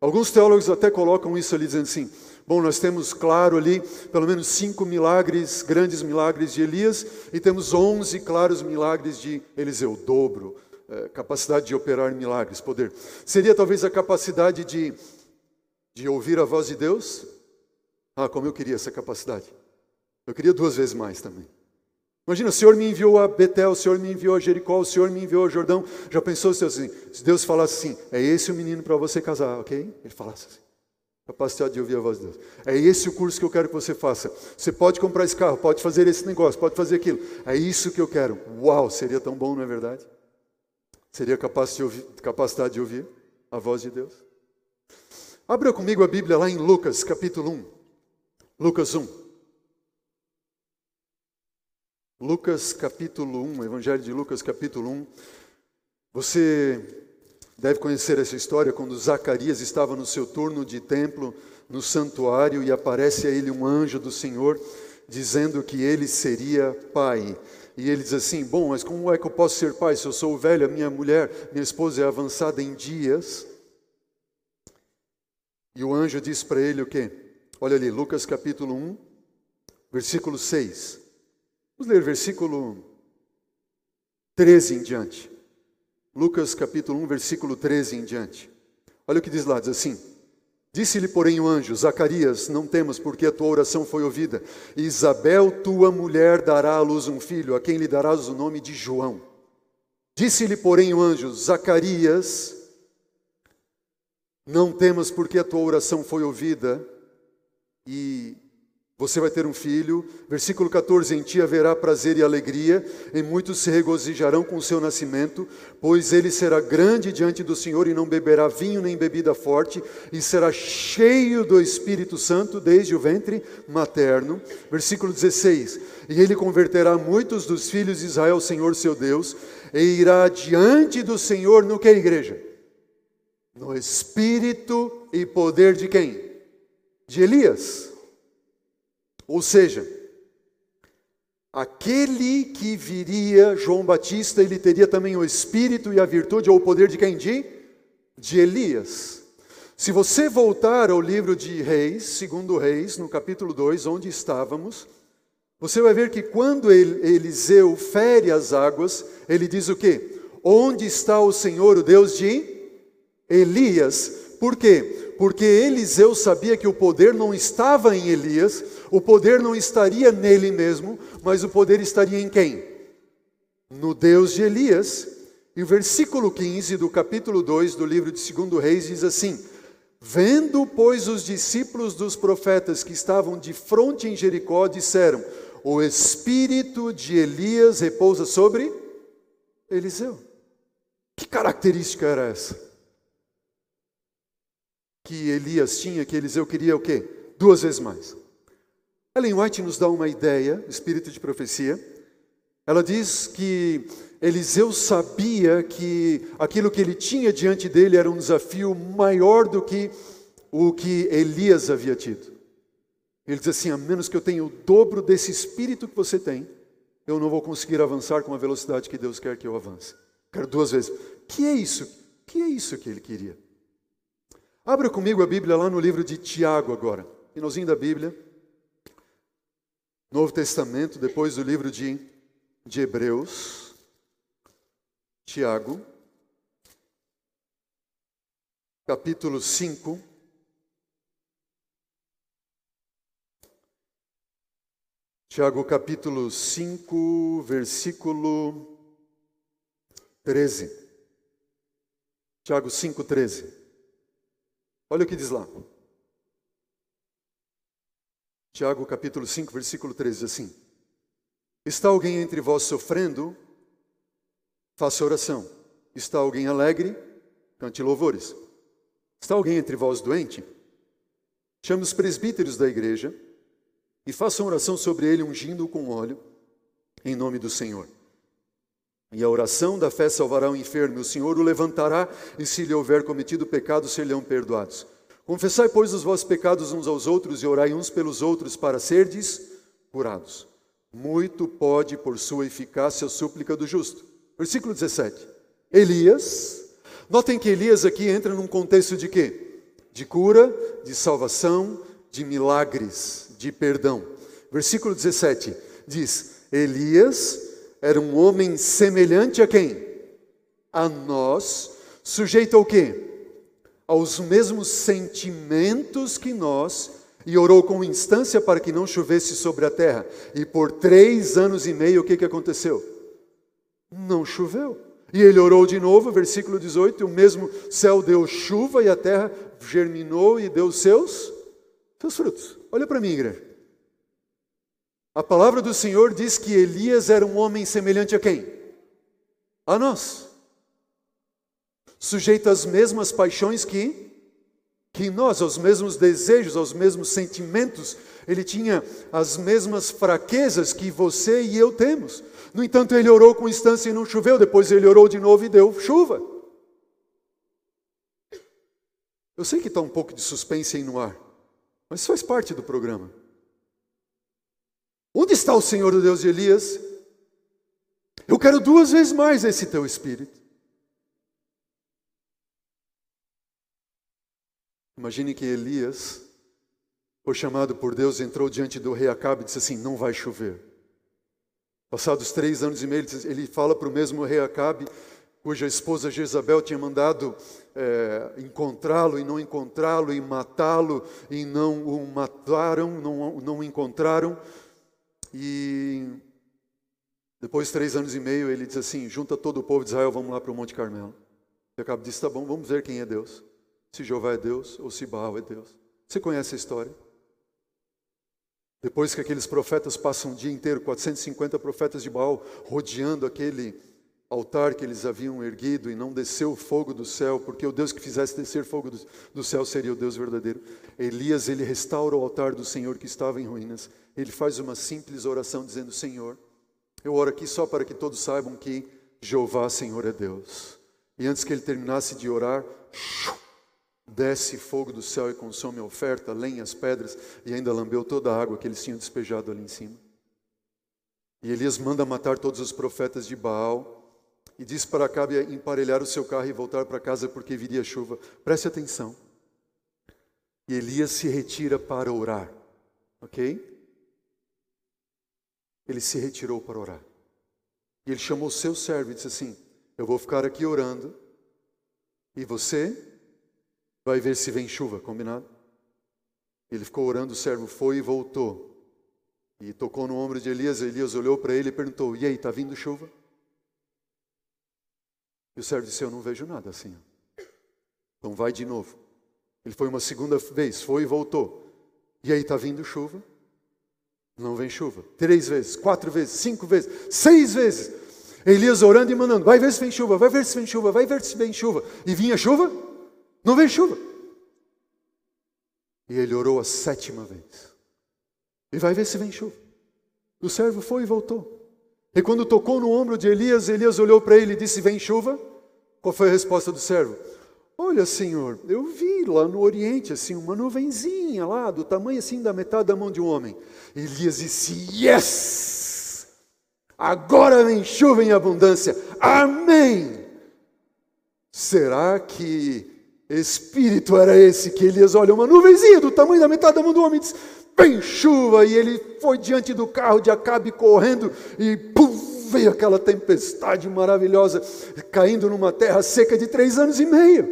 Alguns teólogos até colocam isso ali dizendo assim: bom, nós temos claro ali pelo menos cinco milagres, grandes milagres de Elias, e temos onze claros milagres de Eliseu, dobro, é, capacidade de operar milagres, poder. Seria talvez a capacidade de, de ouvir a voz de Deus? Ah, como eu queria essa capacidade. Eu queria duas vezes mais também. Imagina, o Senhor me enviou a Betel, o Senhor me enviou a Jericó, o Senhor me enviou a Jordão. Já pensou se Deus, assim, se Deus falasse assim, é esse o menino para você casar, ok? Ele falasse assim, capacidade de ouvir a voz de Deus. É esse o curso que eu quero que você faça. Você pode comprar esse carro, pode fazer esse negócio, pode fazer aquilo. É isso que eu quero. Uau, seria tão bom, não é verdade? Seria capaz de ouvir, capacidade de ouvir a voz de Deus. Abra comigo a Bíblia lá em Lucas, capítulo 1. Lucas 1. Lucas capítulo 1, Evangelho de Lucas capítulo 1. Você deve conhecer essa história quando Zacarias estava no seu turno de templo, no santuário, e aparece a ele um anjo do Senhor dizendo que ele seria pai. E ele diz assim: Bom, mas como é que eu posso ser pai se eu sou velho, a minha mulher, minha esposa é avançada em dias? E o anjo diz para ele o quê? Olha ali, Lucas capítulo 1, versículo 6. Vamos ler versículo 13 em diante. Lucas capítulo 1, versículo 13 em diante. Olha o que diz lá, diz assim: Disse-lhe, porém, o anjo: Zacarias, não temas, porque a tua oração foi ouvida. Isabel, tua mulher, dará à luz um filho, a quem lhe darás o nome de João. Disse-lhe, porém, o anjo: Zacarias, não temas, porque a tua oração foi ouvida, e você vai ter um filho. Versículo 14: Em ti haverá prazer e alegria, e muitos se regozijarão com o seu nascimento, pois ele será grande diante do Senhor e não beberá vinho nem bebida forte, e será cheio do Espírito Santo desde o ventre materno. Versículo 16: E ele converterá muitos dos filhos de Israel Senhor seu Deus, e irá diante do Senhor no que, igreja? No espírito e poder de quem? De Elias. Ou seja, aquele que viria, João Batista, ele teria também o espírito e a virtude ou o poder de quem? De, de Elias. Se você voltar ao livro de Reis, segundo Reis, no capítulo 2, onde estávamos, você vai ver que quando Eliseu fere as águas, ele diz o quê? Onde está o Senhor, o Deus de Elias? Por quê? porque Eliseu sabia que o poder não estava em Elias, o poder não estaria nele mesmo, mas o poder estaria em quem? No Deus de Elias. E o versículo 15 do capítulo 2 do livro de 2 Reis diz assim: Vendo, pois, os discípulos dos profetas que estavam de frente em Jericó, disseram: O espírito de Elias repousa sobre Eliseu. Que característica era essa? que Elias tinha, que Eliseu queria o quê? Duas vezes mais. Ellen White nos dá uma ideia, espírito de profecia. Ela diz que Eliseu sabia que aquilo que ele tinha diante dele era um desafio maior do que o que Elias havia tido. Ele diz assim: a menos que eu tenha o dobro desse espírito que você tem, eu não vou conseguir avançar com a velocidade que Deus quer que eu avance. Quero duas vezes. Que é isso? Que é isso que ele queria? Abra comigo a Bíblia lá no livro de Tiago agora, finalzinho da Bíblia. Novo Testamento, depois do livro de, de Hebreus. Tiago, capítulo 5. Tiago capítulo 5, versículo 13. Tiago 5, 13. Olha o que diz lá. Tiago capítulo 5, versículo 13, assim. Está alguém entre vós sofrendo? Faça oração. Está alguém alegre? Cante louvores. Está alguém entre vós doente? Chame os presbíteros da igreja e façam oração sobre ele, ungindo-o com óleo, em nome do Senhor. E a oração da fé salvará o enfermo, e o Senhor o levantará, e se lhe houver cometido pecado, serão perdoados. Confessai, pois, os vossos pecados uns aos outros, e orai uns pelos outros, para serdes curados. Muito pode, por sua eficácia, a súplica do justo. Versículo 17. Elias, notem que Elias aqui entra num contexto de quê? De cura, de salvação, de milagres, de perdão. Versículo 17 diz: Elias era um homem semelhante a quem? A nós, sujeito ao quê? Aos mesmos sentimentos que nós, e orou com instância para que não chovesse sobre a terra. E por três anos e meio, o que, que aconteceu? Não choveu. E ele orou de novo, versículo 18: o mesmo céu deu chuva e a terra germinou e deu seus, seus frutos. Olha para mim, igreja. A palavra do Senhor diz que Elias era um homem semelhante a quem? A nós. Sujeito às mesmas paixões que que nós, aos mesmos desejos, aos mesmos sentimentos, ele tinha as mesmas fraquezas que você e eu temos. No entanto, ele orou com instância e não choveu, depois ele orou de novo e deu chuva. Eu sei que está um pouco de suspense aí no ar, mas faz parte do programa. está o Senhor, o Deus de Elias? Eu quero duas vezes mais esse teu espírito. Imagine que Elias foi chamado por Deus, entrou diante do rei Acabe e disse assim: Não vai chover. Passados três anos e meio, ele fala para o mesmo rei Acabe, cuja esposa Jezabel tinha mandado é, encontrá-lo e não encontrá-lo, e matá-lo e não o mataram, não, não o encontraram. E depois de três anos e meio, ele diz assim: Junta todo o povo de Israel, vamos lá para o Monte Carmelo. E Acabe disse: Tá bom, vamos ver quem é Deus. Se Jeová é Deus ou se Baal é Deus. Você conhece a história? Depois que aqueles profetas passam o dia inteiro, 450 profetas de Baal, rodeando aquele altar que eles haviam erguido e não desceu o fogo do céu, porque o Deus que fizesse descer fogo do, do céu seria o Deus verdadeiro. Elias, ele restaura o altar do Senhor que estava em ruínas. Ele faz uma simples oração dizendo: Senhor, eu oro aqui só para que todos saibam que Jeová, Senhor, é Deus. E antes que ele terminasse de orar, desce fogo do céu e consome a oferta, lenha as pedras e ainda lambeu toda a água que eles tinham despejado ali em cima. E Elias manda matar todos os profetas de Baal e diz para Acabe emparelhar o seu carro e voltar para casa porque viria chuva. Preste atenção. E Elias se retira para orar, ok? Ele se retirou para orar. E ele chamou seu servo e disse assim: Eu vou ficar aqui orando e você vai ver se vem chuva, combinado? Ele ficou orando, o servo foi e voltou. E tocou no ombro de Elias. Elias olhou para ele e perguntou: E aí, está vindo chuva? E o servo disse: Eu não vejo nada assim. Então vai de novo. Ele foi uma segunda vez, foi e voltou. E aí, está vindo chuva? Não vem chuva. Três vezes, quatro vezes, cinco vezes, seis vezes. Elias orando e mandando: Vai ver se vem chuva, vai ver se vem chuva, vai ver se vem chuva. E vinha chuva? Não veio chuva. E ele orou a sétima vez. E vai ver se vem chuva. O servo foi e voltou. E quando tocou no ombro de Elias, Elias olhou para ele e disse: Vem chuva? Qual foi a resposta do servo? Olha, senhor, eu vi lá no Oriente assim uma nuvenzinha lá, do tamanho assim da metade da mão de um homem. Elias disse: Yes! Agora vem chuva em abundância. Amém! Será que espírito era esse que Elias olha uma nuvenzinha do tamanho da metade da mão do homem e diz: Vem chuva! E ele foi diante do carro de Acabe correndo e pum, veio aquela tempestade maravilhosa caindo numa terra seca de três anos e meio.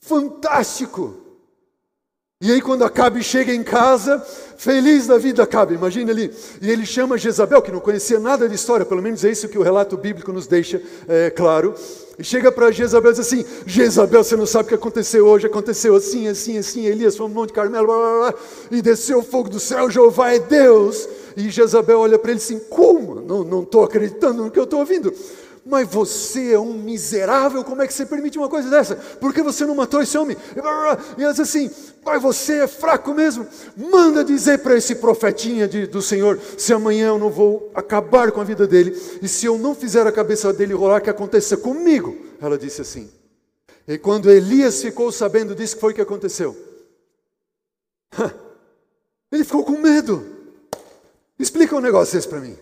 Fantástico! E aí, quando Acabe chega em casa, feliz da vida, Acabe, imagina ali. E ele chama Jezabel, que não conhecia nada de história, pelo menos é isso que o relato bíblico nos deixa é, claro. E chega para Jezabel e diz assim: Jezabel, você não sabe o que aconteceu hoje, aconteceu assim, assim, assim. Elias foi no Monte Carmelo, blá, blá, blá, e desceu o fogo do céu, Jeová é Deus. E Jezabel olha para ele assim: Como? Não estou acreditando no que eu estou ouvindo. Mas você é um miserável, como é que você permite uma coisa dessa? Por que você não matou esse homem? E ela diz assim: Mas você é fraco mesmo. Manda dizer para esse profetinha de, do Senhor se amanhã eu não vou acabar com a vida dele e se eu não fizer a cabeça dele rolar, que aconteça comigo. Ela disse assim. E quando Elias ficou sabendo disso, foi que aconteceu? Ele ficou com medo. Explica um negócio desse para mim.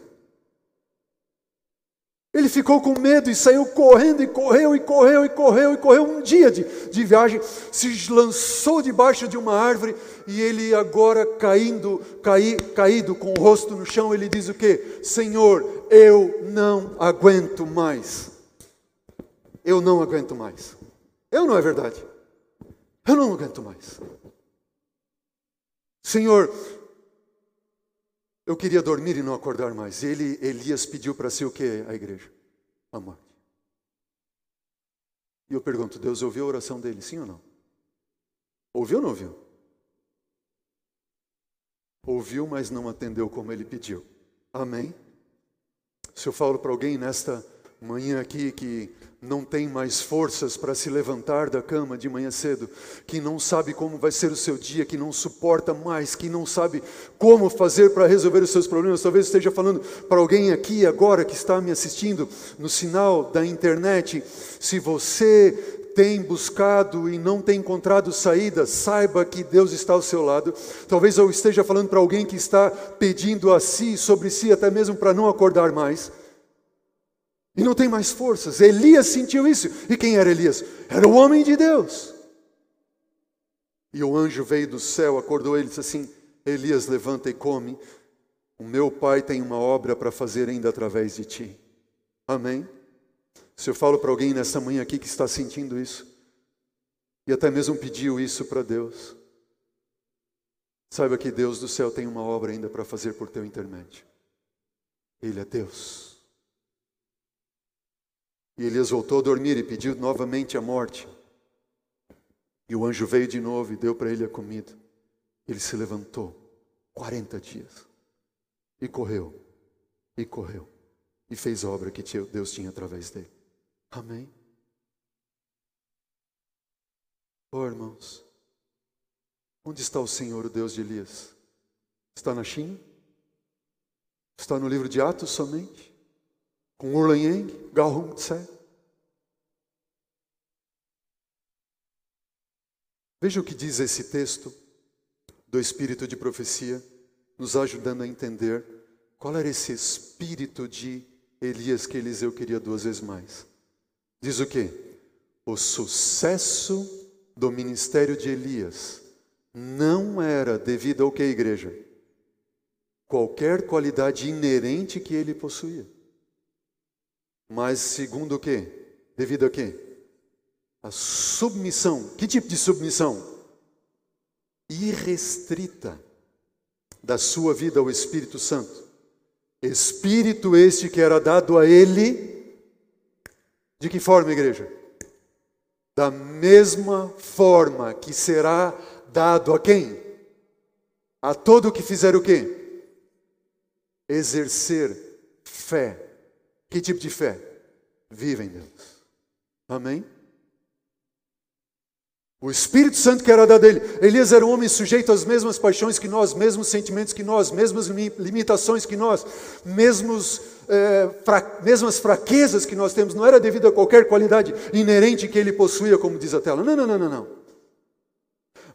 Ele ficou com medo e saiu correndo, e correu, e correu, e correu, e correu um dia de, de viagem, se lançou debaixo de uma árvore, e ele agora caindo, caí, caído com o rosto no chão, ele diz o que? Senhor, eu não aguento mais. Eu não aguento mais. Eu não é verdade. Eu não aguento mais. Senhor, eu queria dormir e não acordar mais. Ele, Elias pediu para si o que a igreja? A morte. E eu pergunto, Deus ouviu a oração dele, sim ou não? Ouviu ou não ouviu? Ouviu, mas não atendeu como ele pediu. Amém? Se eu falo para alguém nesta manhã aqui que não tem mais forças para se levantar da cama de manhã cedo, que não sabe como vai ser o seu dia, que não suporta mais, que não sabe como fazer para resolver os seus problemas. Talvez esteja falando para alguém aqui agora que está me assistindo no sinal da internet. Se você tem buscado e não tem encontrado saída, saiba que Deus está ao seu lado. Talvez eu esteja falando para alguém que está pedindo a si, sobre si, até mesmo para não acordar mais. E não tem mais forças. Elias sentiu isso. E quem era Elias? Era o homem de Deus. E o anjo veio do céu, acordou ele e disse assim: Elias, levanta e come. O meu pai tem uma obra para fazer ainda através de ti. Amém? Se eu falo para alguém nessa manhã aqui que está sentindo isso, e até mesmo pediu isso para Deus, saiba que Deus do céu tem uma obra ainda para fazer por teu intermédio. Ele é Deus. E Elias voltou a dormir e pediu novamente a morte. E o anjo veio de novo e deu para ele a comida. Ele se levantou, 40 dias, e correu, e correu, e fez a obra que Deus tinha através dele. Amém? Oh, irmãos, onde está o Senhor, o Deus de Elias? Está na China? Está no livro de Atos somente? Com Urlanheng, Galhum Tse? Veja o que diz esse texto do espírito de profecia, nos ajudando a entender qual era esse espírito de Elias que Eliseu queria duas vezes mais. Diz o que? O sucesso do ministério de Elias não era devido ao que, igreja? Qualquer qualidade inerente que ele possuía. Mas segundo o que? Devido a quê? A submissão. Que tipo de submissão? Irrestrita da sua vida ao Espírito Santo. Espírito este que era dado a ele de que forma, igreja? Da mesma forma que será dado a quem? A todo que fizer o quê? Exercer fé. Que tipo de fé? Viva em Deus. Amém? O Espírito Santo que era dado a ele. Elias era um homem sujeito às mesmas paixões que nós, mesmos sentimentos que nós, mesmas limitações que nós, mesmos, é, fra mesmas fraquezas que nós temos. Não era devido a qualquer qualidade inerente que ele possuía, como diz a tela. Não, não, não, não, não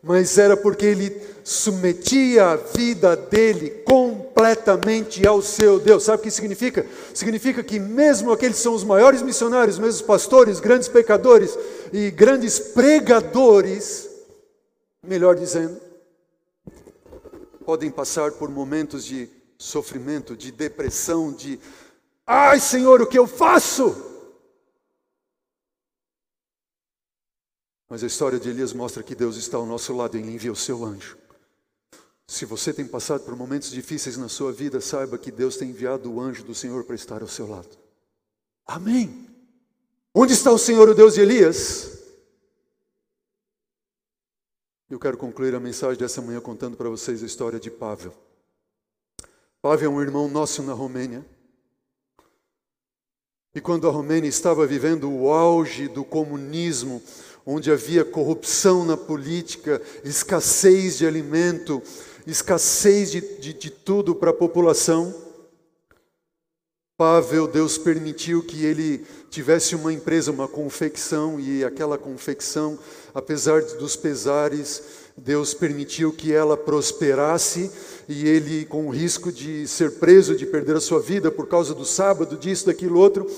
mas era porque ele submetia a vida dele completamente ao seu Deus. Sabe o que significa? Significa que mesmo aqueles que são os maiores missionários, mesmo pastores, grandes pecadores e grandes pregadores, melhor dizendo, podem passar por momentos de sofrimento, de depressão, de ai Senhor, o que eu faço? Mas a história de Elias mostra que Deus está ao nosso lado e ele envia o seu anjo. Se você tem passado por momentos difíceis na sua vida, saiba que Deus tem enviado o anjo do Senhor para estar ao seu lado. Amém. Onde está o Senhor, o Deus de Elias? Eu quero concluir a mensagem dessa manhã contando para vocês a história de Pavel. Pavel é um irmão nosso na Romênia. E quando a Romênia estava vivendo o auge do comunismo, onde havia corrupção na política, escassez de alimento, escassez de, de, de tudo para a população. Pavel, Deus permitiu que ele tivesse uma empresa, uma confecção, e aquela confecção, apesar dos pesares, Deus permitiu que ela prosperasse e ele, com o risco de ser preso, de perder a sua vida por causa do sábado, disso, daquilo, outro,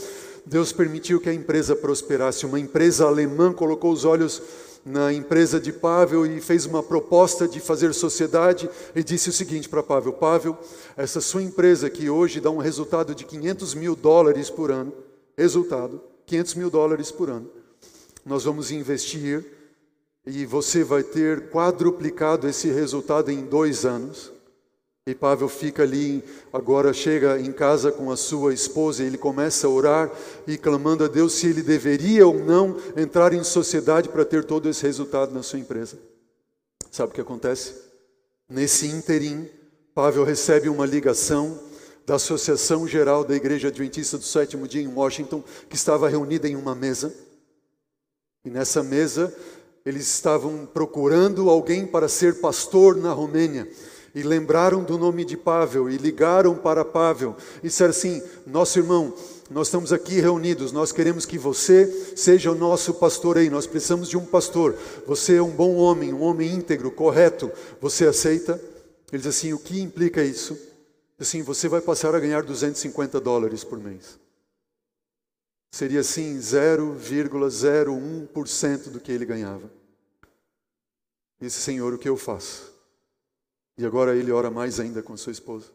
Deus permitiu que a empresa prosperasse. Uma empresa alemã colocou os olhos na empresa de Pavel e fez uma proposta de fazer sociedade e disse o seguinte para Pavel: Pavel, essa sua empresa que hoje dá um resultado de 500 mil dólares por ano, resultado, 500 mil dólares por ano, nós vamos investir e você vai ter quadruplicado esse resultado em dois anos. E Pavel fica ali, agora chega em casa com a sua esposa e ele começa a orar e clamando a Deus se ele deveria ou não entrar em sociedade para ter todo esse resultado na sua empresa. Sabe o que acontece? Nesse interim, Pavel recebe uma ligação da Associação Geral da Igreja Adventista do Sétimo Dia em Washington, que estava reunida em uma mesa. E nessa mesa, eles estavam procurando alguém para ser pastor na Romênia e lembraram do nome de Pavel e ligaram para Pavel e disseram assim: Nosso irmão, nós estamos aqui reunidos, nós queremos que você seja o nosso pastor aí, nós precisamos de um pastor. Você é um bom homem, um homem íntegro, correto. Você aceita? Ele diz assim: o que implica isso? Assim, você vai passar a ganhar 250 dólares por mês. Seria assim 0,01% do que ele ganhava. Disse, Senhor, o que eu faço? E agora ele ora mais ainda com sua esposa.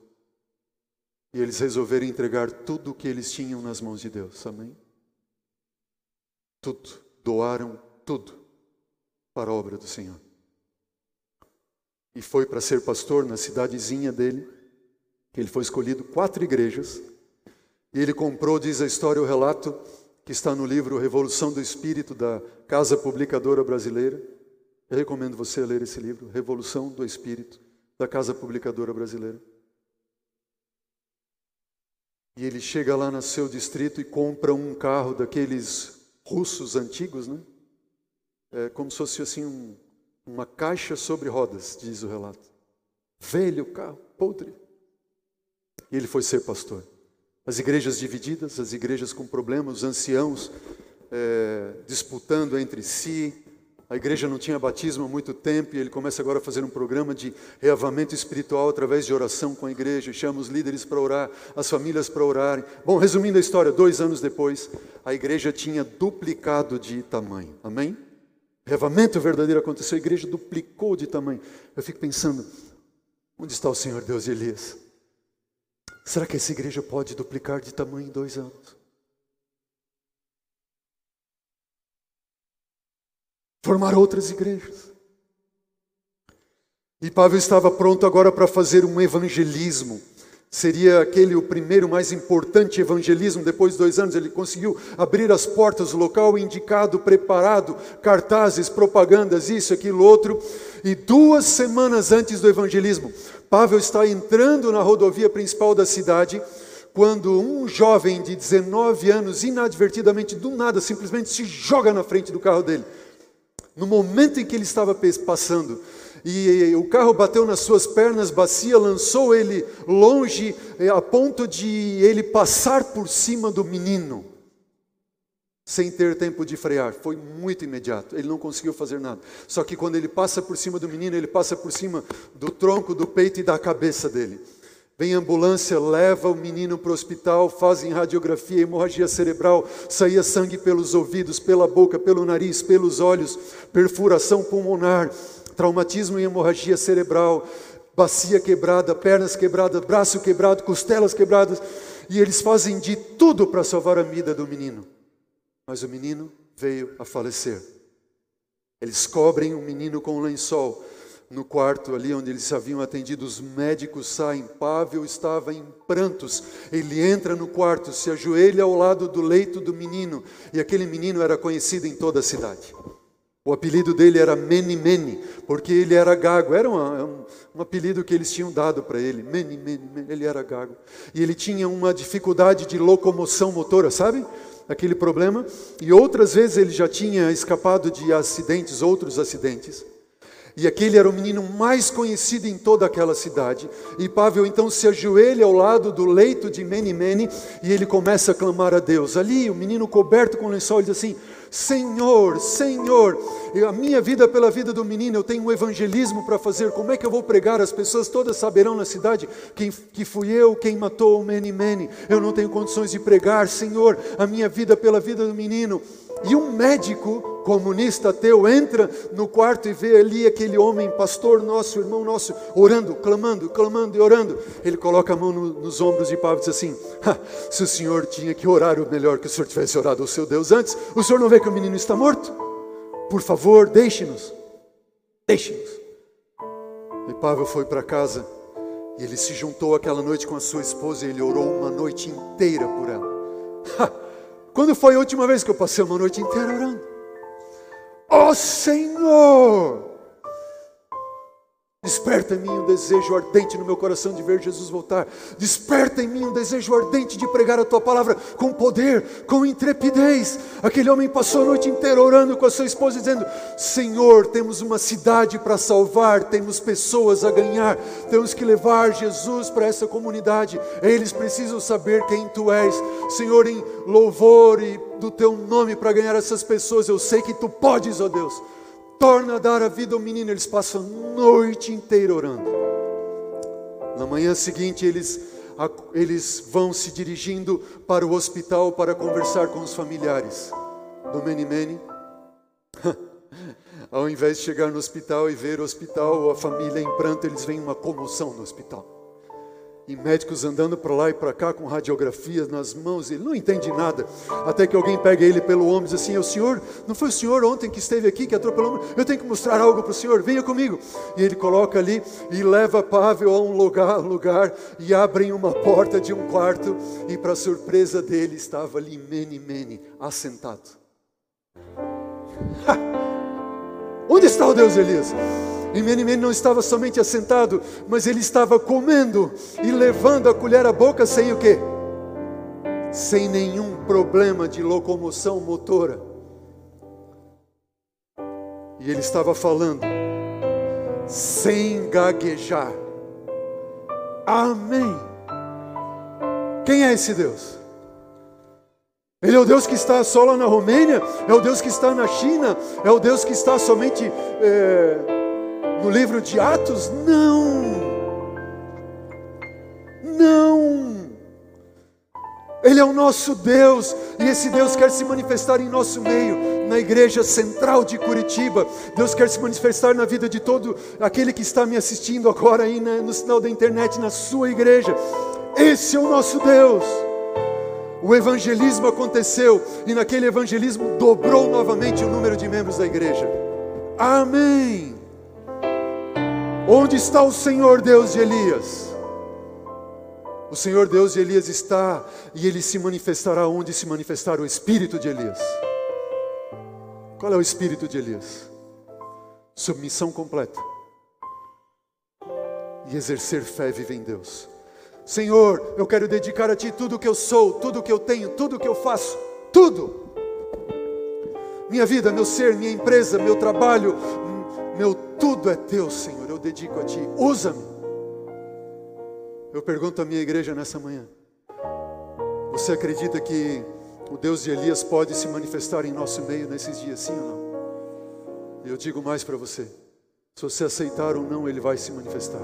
E eles resolveram entregar tudo o que eles tinham nas mãos de Deus. Amém? Tudo. Doaram tudo para a obra do Senhor. E foi para ser pastor na cidadezinha dele, que ele foi escolhido, quatro igrejas. E ele comprou, diz a história, o relato que está no livro Revolução do Espírito da Casa Publicadora Brasileira. Eu recomendo você ler esse livro, Revolução do Espírito da Casa Publicadora Brasileira. E ele chega lá no seu distrito e compra um carro daqueles russos antigos, né? É como se fosse assim um, uma caixa sobre rodas, diz o relato. Velho carro, podre. E ele foi ser pastor. As igrejas divididas, as igrejas com problemas, os anciãos é, disputando entre si, a igreja não tinha batismo há muito tempo e ele começa agora a fazer um programa de reavamento espiritual através de oração com a igreja, chama os líderes para orar, as famílias para orarem. Bom, resumindo a história, dois anos depois, a igreja tinha duplicado de tamanho. Amém? Reavamento verdadeiro aconteceu, a igreja duplicou de tamanho. Eu fico pensando, onde está o Senhor Deus de Elias? Será que essa igreja pode duplicar de tamanho em dois anos? Formar outras igrejas. E Paulo estava pronto agora para fazer um evangelismo. Seria aquele o primeiro mais importante evangelismo. Depois de dois anos, ele conseguiu abrir as portas, o local indicado, preparado, cartazes, propagandas, isso, aquilo, outro. E duas semanas antes do evangelismo, Pavel está entrando na rodovia principal da cidade quando um jovem de 19 anos, inadvertidamente, do nada, simplesmente se joga na frente do carro dele no momento em que ele estava passando, e o carro bateu nas suas pernas, bacia, lançou ele longe, eh, a ponto de ele passar por cima do menino, sem ter tempo de frear. Foi muito imediato, ele não conseguiu fazer nada. Só que quando ele passa por cima do menino, ele passa por cima do tronco, do peito e da cabeça dele. Vem ambulância, leva o menino para o hospital, fazem radiografia, hemorragia cerebral, saía sangue pelos ouvidos, pela boca, pelo nariz, pelos olhos, perfuração pulmonar, traumatismo e hemorragia cerebral, bacia quebrada, pernas quebradas, braço quebrado, costelas quebradas, e eles fazem de tudo para salvar a vida do menino. Mas o menino veio a falecer. Eles cobrem o menino com um lençol no quarto ali onde eles haviam atendido, os médicos saem. Pável estava em prantos. Ele entra no quarto, se ajoelha ao lado do leito do menino, e aquele menino era conhecido em toda a cidade. O apelido dele era Meni Meni, porque ele era gago. Era uma, um, um, apelido que eles tinham dado para ele. Meni Meni, ele era gago. E ele tinha uma dificuldade de locomoção motora, sabe? Aquele problema. E outras vezes ele já tinha escapado de acidentes, outros acidentes. E aquele era o menino mais conhecido em toda aquela cidade. E Pavel então se ajoelha ao lado do leito de Menimene e ele começa a clamar a Deus. Ali, o menino coberto com lençol, diz assim: Senhor, Senhor, a minha vida pela vida do menino, eu tenho um evangelismo para fazer. Como é que eu vou pregar? As pessoas todas saberão na cidade quem, que fui eu quem matou o Menimene. Eu não tenho condições de pregar, Senhor, a minha vida pela vida do menino. E um médico comunista ateu entra no quarto e vê ali aquele homem, pastor nosso, irmão nosso, orando, clamando, clamando e orando. Ele coloca a mão no, nos ombros de Pablo e diz assim: Se o senhor tinha que orar, o melhor que o senhor tivesse orado ao seu Deus antes, o senhor não vê que o menino está morto? Por favor, deixe-nos, deixe-nos. E Pavel foi para casa e ele se juntou aquela noite com a sua esposa e ele orou uma noite inteira por ela. Quando foi a última vez que eu passei uma noite inteira orando? Ó oh, Senhor! Desperta em mim um desejo ardente no meu coração de ver Jesus voltar. Desperta em mim um desejo ardente de pregar a tua palavra com poder, com intrepidez. Aquele homem passou a noite inteira orando com a sua esposa, dizendo: Senhor, temos uma cidade para salvar, temos pessoas a ganhar, temos que levar Jesus para essa comunidade. Eles precisam saber quem tu és, Senhor, em louvor e do teu nome para ganhar essas pessoas. Eu sei que tu podes, ó Deus torna a dar a vida ao menino. Eles passam a noite inteira orando. Na manhã seguinte, eles, eles vão se dirigindo para o hospital para conversar com os familiares do Meni Ao invés de chegar no hospital e ver o hospital, a família em pranto, eles veem uma comoção no hospital e médicos andando para lá e para cá com radiografias nas mãos, ele não entende nada. Até que alguém pega ele pelo ombro e diz assim: O senhor, não foi o senhor ontem que esteve aqui, que atropelou? Eu tenho que mostrar algo para o senhor, venha comigo. E ele coloca ali e leva Pavel a um lugar, lugar e abrem uma porta de um quarto, e para surpresa dele estava ali Mene Mene, assentado. Onde está o Deus Elias? E Menimene não estava somente assentado, mas ele estava comendo e levando a colher à boca sem o quê? Sem nenhum problema de locomoção motora. E ele estava falando sem gaguejar. Amém. Quem é esse Deus? Ele é o Deus que está só lá na Romênia? É o Deus que está na China? É o Deus que está somente. É no livro de Atos? Não. Não. Ele é o nosso Deus e esse Deus quer se manifestar em nosso meio, na igreja central de Curitiba. Deus quer se manifestar na vida de todo aquele que está me assistindo agora aí no sinal da internet, na sua igreja. Esse é o nosso Deus. O evangelismo aconteceu e naquele evangelismo dobrou novamente o número de membros da igreja. Amém. Onde está o Senhor Deus de Elias? O Senhor Deus de Elias está e ele se manifestará onde se manifestar o espírito de Elias. Qual é o espírito de Elias? Submissão completa e exercer fé vive em Deus. Senhor, eu quero dedicar a Ti tudo o que eu sou, tudo o que eu tenho, tudo o que eu faço, tudo. Minha vida, meu ser, minha empresa, meu trabalho, meu tudo é Teu, Senhor eu dedico a Ti, usa-me. Eu pergunto à minha igreja nessa manhã: Você acredita que o Deus de Elias pode se manifestar em nosso meio nesses dias, sim ou não? Eu digo mais para você: se você aceitar ou não, Ele vai se manifestar.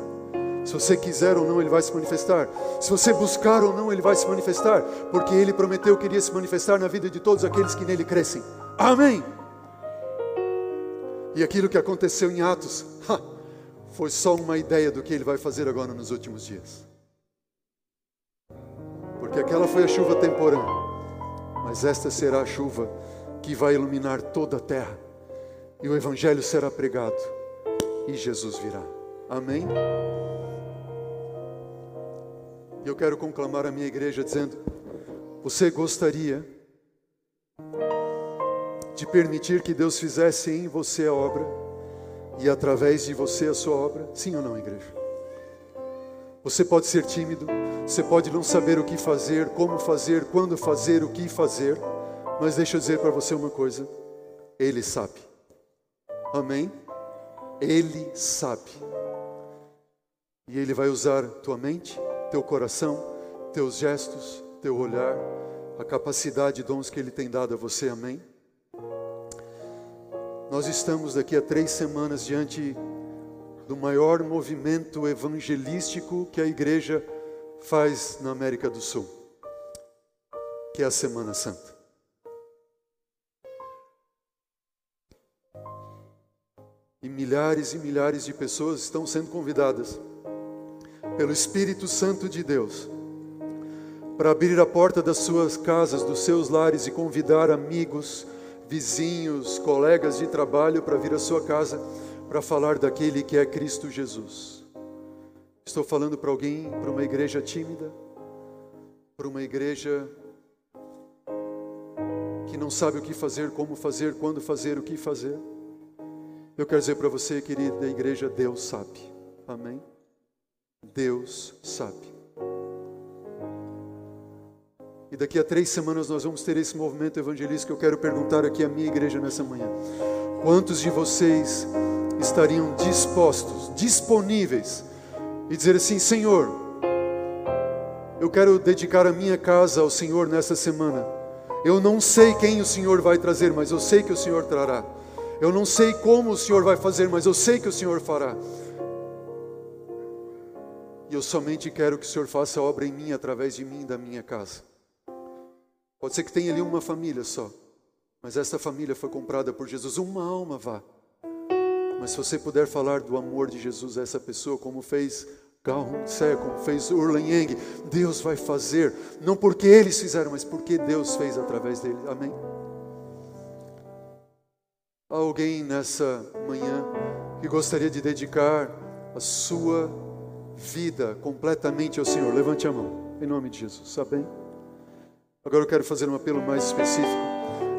Se você quiser ou não, Ele vai se manifestar. Se você buscar ou não, Ele vai se manifestar. Porque Ele prometeu que iria se manifestar na vida de todos aqueles que nele crescem. Amém. E aquilo que aconteceu em Atos, ha, foi só uma ideia do que ele vai fazer agora nos últimos dias. Porque aquela foi a chuva temporã, mas esta será a chuva que vai iluminar toda a terra, e o Evangelho será pregado, e Jesus virá. Amém? E eu quero conclamar a minha igreja dizendo: Você gostaria de permitir que Deus fizesse em você a obra? e através de você a sua obra? Sim ou não, igreja? Você pode ser tímido, você pode não saber o que fazer, como fazer, quando fazer, o que fazer, mas deixa eu dizer para você uma coisa: Ele sabe. Amém? Ele sabe. E Ele vai usar tua mente, teu coração, teus gestos, teu olhar, a capacidade e dons que Ele tem dado a você. Amém? Nós estamos daqui a três semanas diante do maior movimento evangelístico que a igreja faz na América do Sul, que é a Semana Santa. E milhares e milhares de pessoas estão sendo convidadas pelo Espírito Santo de Deus para abrir a porta das suas casas, dos seus lares e convidar amigos, vizinhos, colegas de trabalho para vir à sua casa para falar daquele que é Cristo Jesus. Estou falando para alguém, para uma igreja tímida, para uma igreja que não sabe o que fazer, como fazer, quando fazer, o que fazer. Eu quero dizer para você, querida igreja, Deus sabe. Amém? Deus sabe. E daqui a três semanas nós vamos ter esse movimento evangelístico que eu quero perguntar aqui à minha igreja nessa manhã. Quantos de vocês estariam dispostos, disponíveis, e dizer assim: Senhor, eu quero dedicar a minha casa ao Senhor nessa semana. Eu não sei quem o Senhor vai trazer, mas eu sei que o Senhor trará. Eu não sei como o Senhor vai fazer, mas eu sei que o Senhor fará. E eu somente quero que o Senhor faça obra em mim, através de mim da minha casa. Pode ser que tenha ali uma família só, mas essa família foi comprada por Jesus. Uma alma vá. Mas se você puder falar do amor de Jesus a essa pessoa, como fez Tse, como fez Urlan Yang, Deus vai fazer, não porque eles fizeram, mas porque Deus fez através dele. Amém? Há alguém nessa manhã que gostaria de dedicar a sua vida completamente ao Senhor? Levante a mão, em nome de Jesus. Bem? Agora eu quero fazer um apelo mais específico.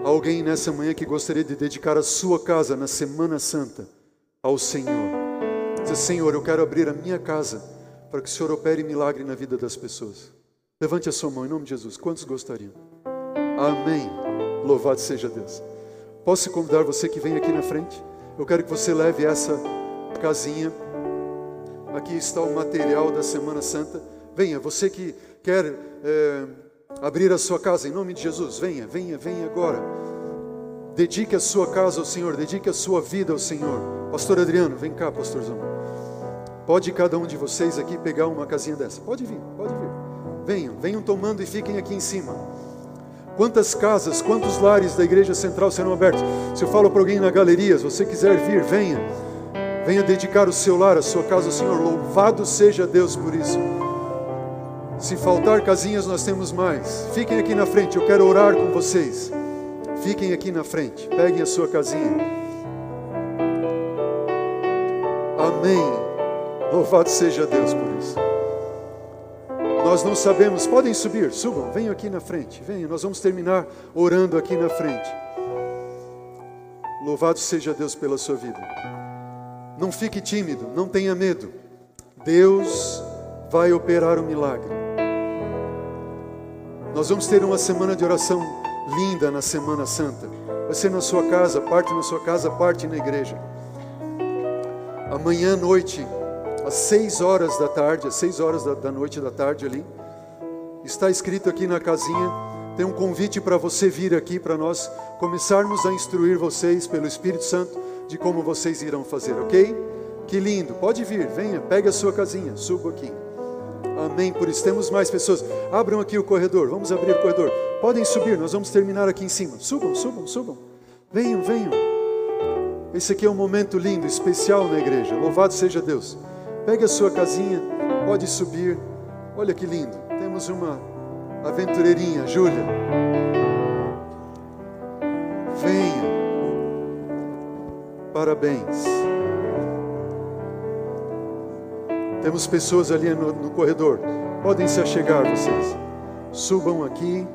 Alguém nessa manhã que gostaria de dedicar a sua casa na Semana Santa ao Senhor. Diz, Senhor, eu quero abrir a minha casa para que o Senhor opere milagre na vida das pessoas. Levante a sua mão em nome de Jesus. Quantos gostariam? Amém. Louvado seja Deus. Posso convidar você que vem aqui na frente? Eu quero que você leve essa casinha. Aqui está o material da Semana Santa. Venha, você que quer. É, abrir a sua casa em nome de Jesus. Venha, venha, venha agora. Dedique a sua casa ao Senhor, dedique a sua vida ao Senhor. Pastor Adriano, vem cá, pastorzão. Pode cada um de vocês aqui pegar uma casinha dessa. Pode vir, pode vir. Venham, venham tomando e fiquem aqui em cima. Quantas casas, quantos lares da igreja central serão abertos? Se eu falo para alguém na galeria, se você quiser vir, venha. Venha dedicar o seu lar, a sua casa ao Senhor. Louvado seja Deus por isso. Se faltar casinhas, nós temos mais. Fiquem aqui na frente, eu quero orar com vocês. Fiquem aqui na frente, peguem a sua casinha. Amém. Louvado seja Deus por isso. Nós não sabemos, podem subir, subam, venham aqui na frente, venham, nós vamos terminar orando aqui na frente. Louvado seja Deus pela sua vida. Não fique tímido, não tenha medo. Deus vai operar o milagre. Nós vamos ter uma semana de oração linda na Semana Santa. Vai ser na sua casa, parte na sua casa, parte na igreja. Amanhã à noite, às seis horas da tarde, às seis horas da, da noite da tarde ali, está escrito aqui na casinha, tem um convite para você vir aqui para nós começarmos a instruir vocês pelo Espírito Santo de como vocês irão fazer, ok? Que lindo, pode vir, venha, pegue a sua casinha, suba aqui. Amém. Por isso temos mais pessoas. Abram aqui o corredor. Vamos abrir o corredor. Podem subir. Nós vamos terminar aqui em cima. Subam, subam, subam. Venham, venham. Esse aqui é um momento lindo, especial na igreja. Louvado seja Deus. Pegue a sua casinha. Pode subir. Olha que lindo. Temos uma aventureirinha, Júlia. Venha. Parabéns. Temos pessoas ali no, no corredor. Podem se achegar vocês. Subam aqui.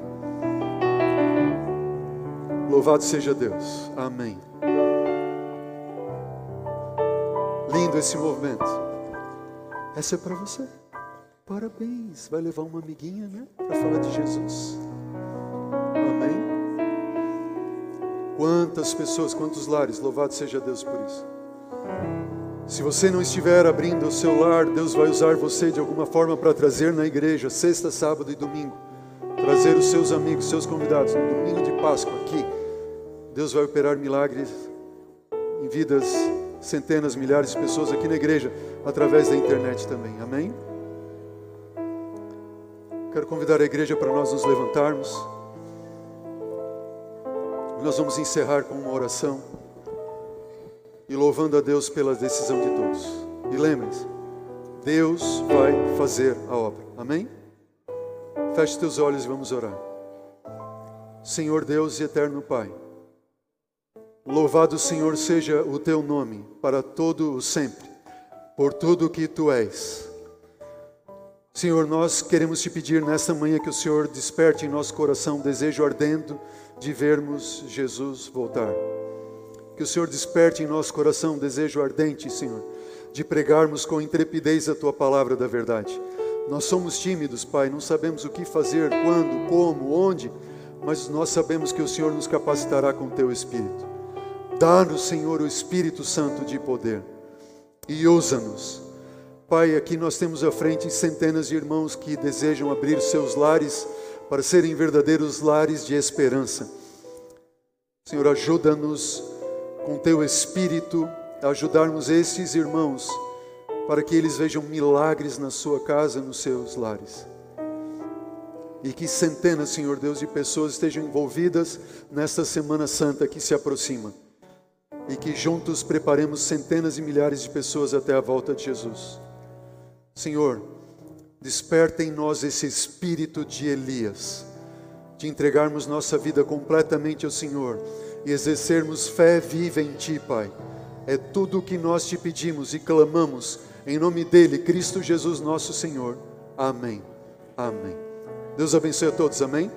Louvado seja Deus. Amém. Lindo esse movimento. Essa é para você. Parabéns. Vai levar uma amiguinha, né? Para falar de Jesus. Amém. Quantas pessoas, quantos lares. Louvado seja Deus por isso. Se você não estiver abrindo o seu lar, Deus vai usar você de alguma forma para trazer na igreja, sexta, sábado e domingo. Trazer os seus amigos, seus convidados, no domingo de Páscoa aqui. Deus vai operar milagres em vidas, centenas, milhares de pessoas aqui na igreja, através da internet também. Amém? Quero convidar a igreja para nós nos levantarmos. Nós vamos encerrar com uma oração e louvando a Deus pela decisão de todos. E lembre-se, Deus vai fazer a obra. Amém? Feche teus olhos e vamos orar. Senhor Deus e eterno Pai, louvado Senhor seja o teu nome para todo o sempre, por tudo que tu és. Senhor, nós queremos te pedir nesta manhã que o Senhor desperte em nosso coração o desejo ardendo de vermos Jesus voltar. Que o Senhor desperte em nosso coração um desejo ardente, Senhor, de pregarmos com intrepidez a tua palavra da verdade. Nós somos tímidos, Pai, não sabemos o que fazer, quando, como, onde, mas nós sabemos que o Senhor nos capacitará com o teu Espírito. Dá-nos, Senhor, o Espírito Santo de poder e usa-nos. Pai, aqui nós temos à frente centenas de irmãos que desejam abrir seus lares para serem verdadeiros lares de esperança. Senhor, ajuda-nos com teu Espírito ajudarmos estes irmãos para que eles vejam milagres na sua casa, nos seus lares. E que centenas, Senhor Deus, de pessoas estejam envolvidas nesta Semana Santa que se aproxima. E que juntos preparemos centenas e milhares de pessoas até a volta de Jesus. Senhor, desperta em nós esse espírito de Elias, de entregarmos nossa vida completamente ao Senhor e exercermos fé viva em Ti, Pai. É tudo o que nós te pedimos e clamamos em nome dEle, Cristo Jesus, nosso Senhor. Amém. Amém. Deus abençoe a todos, amém?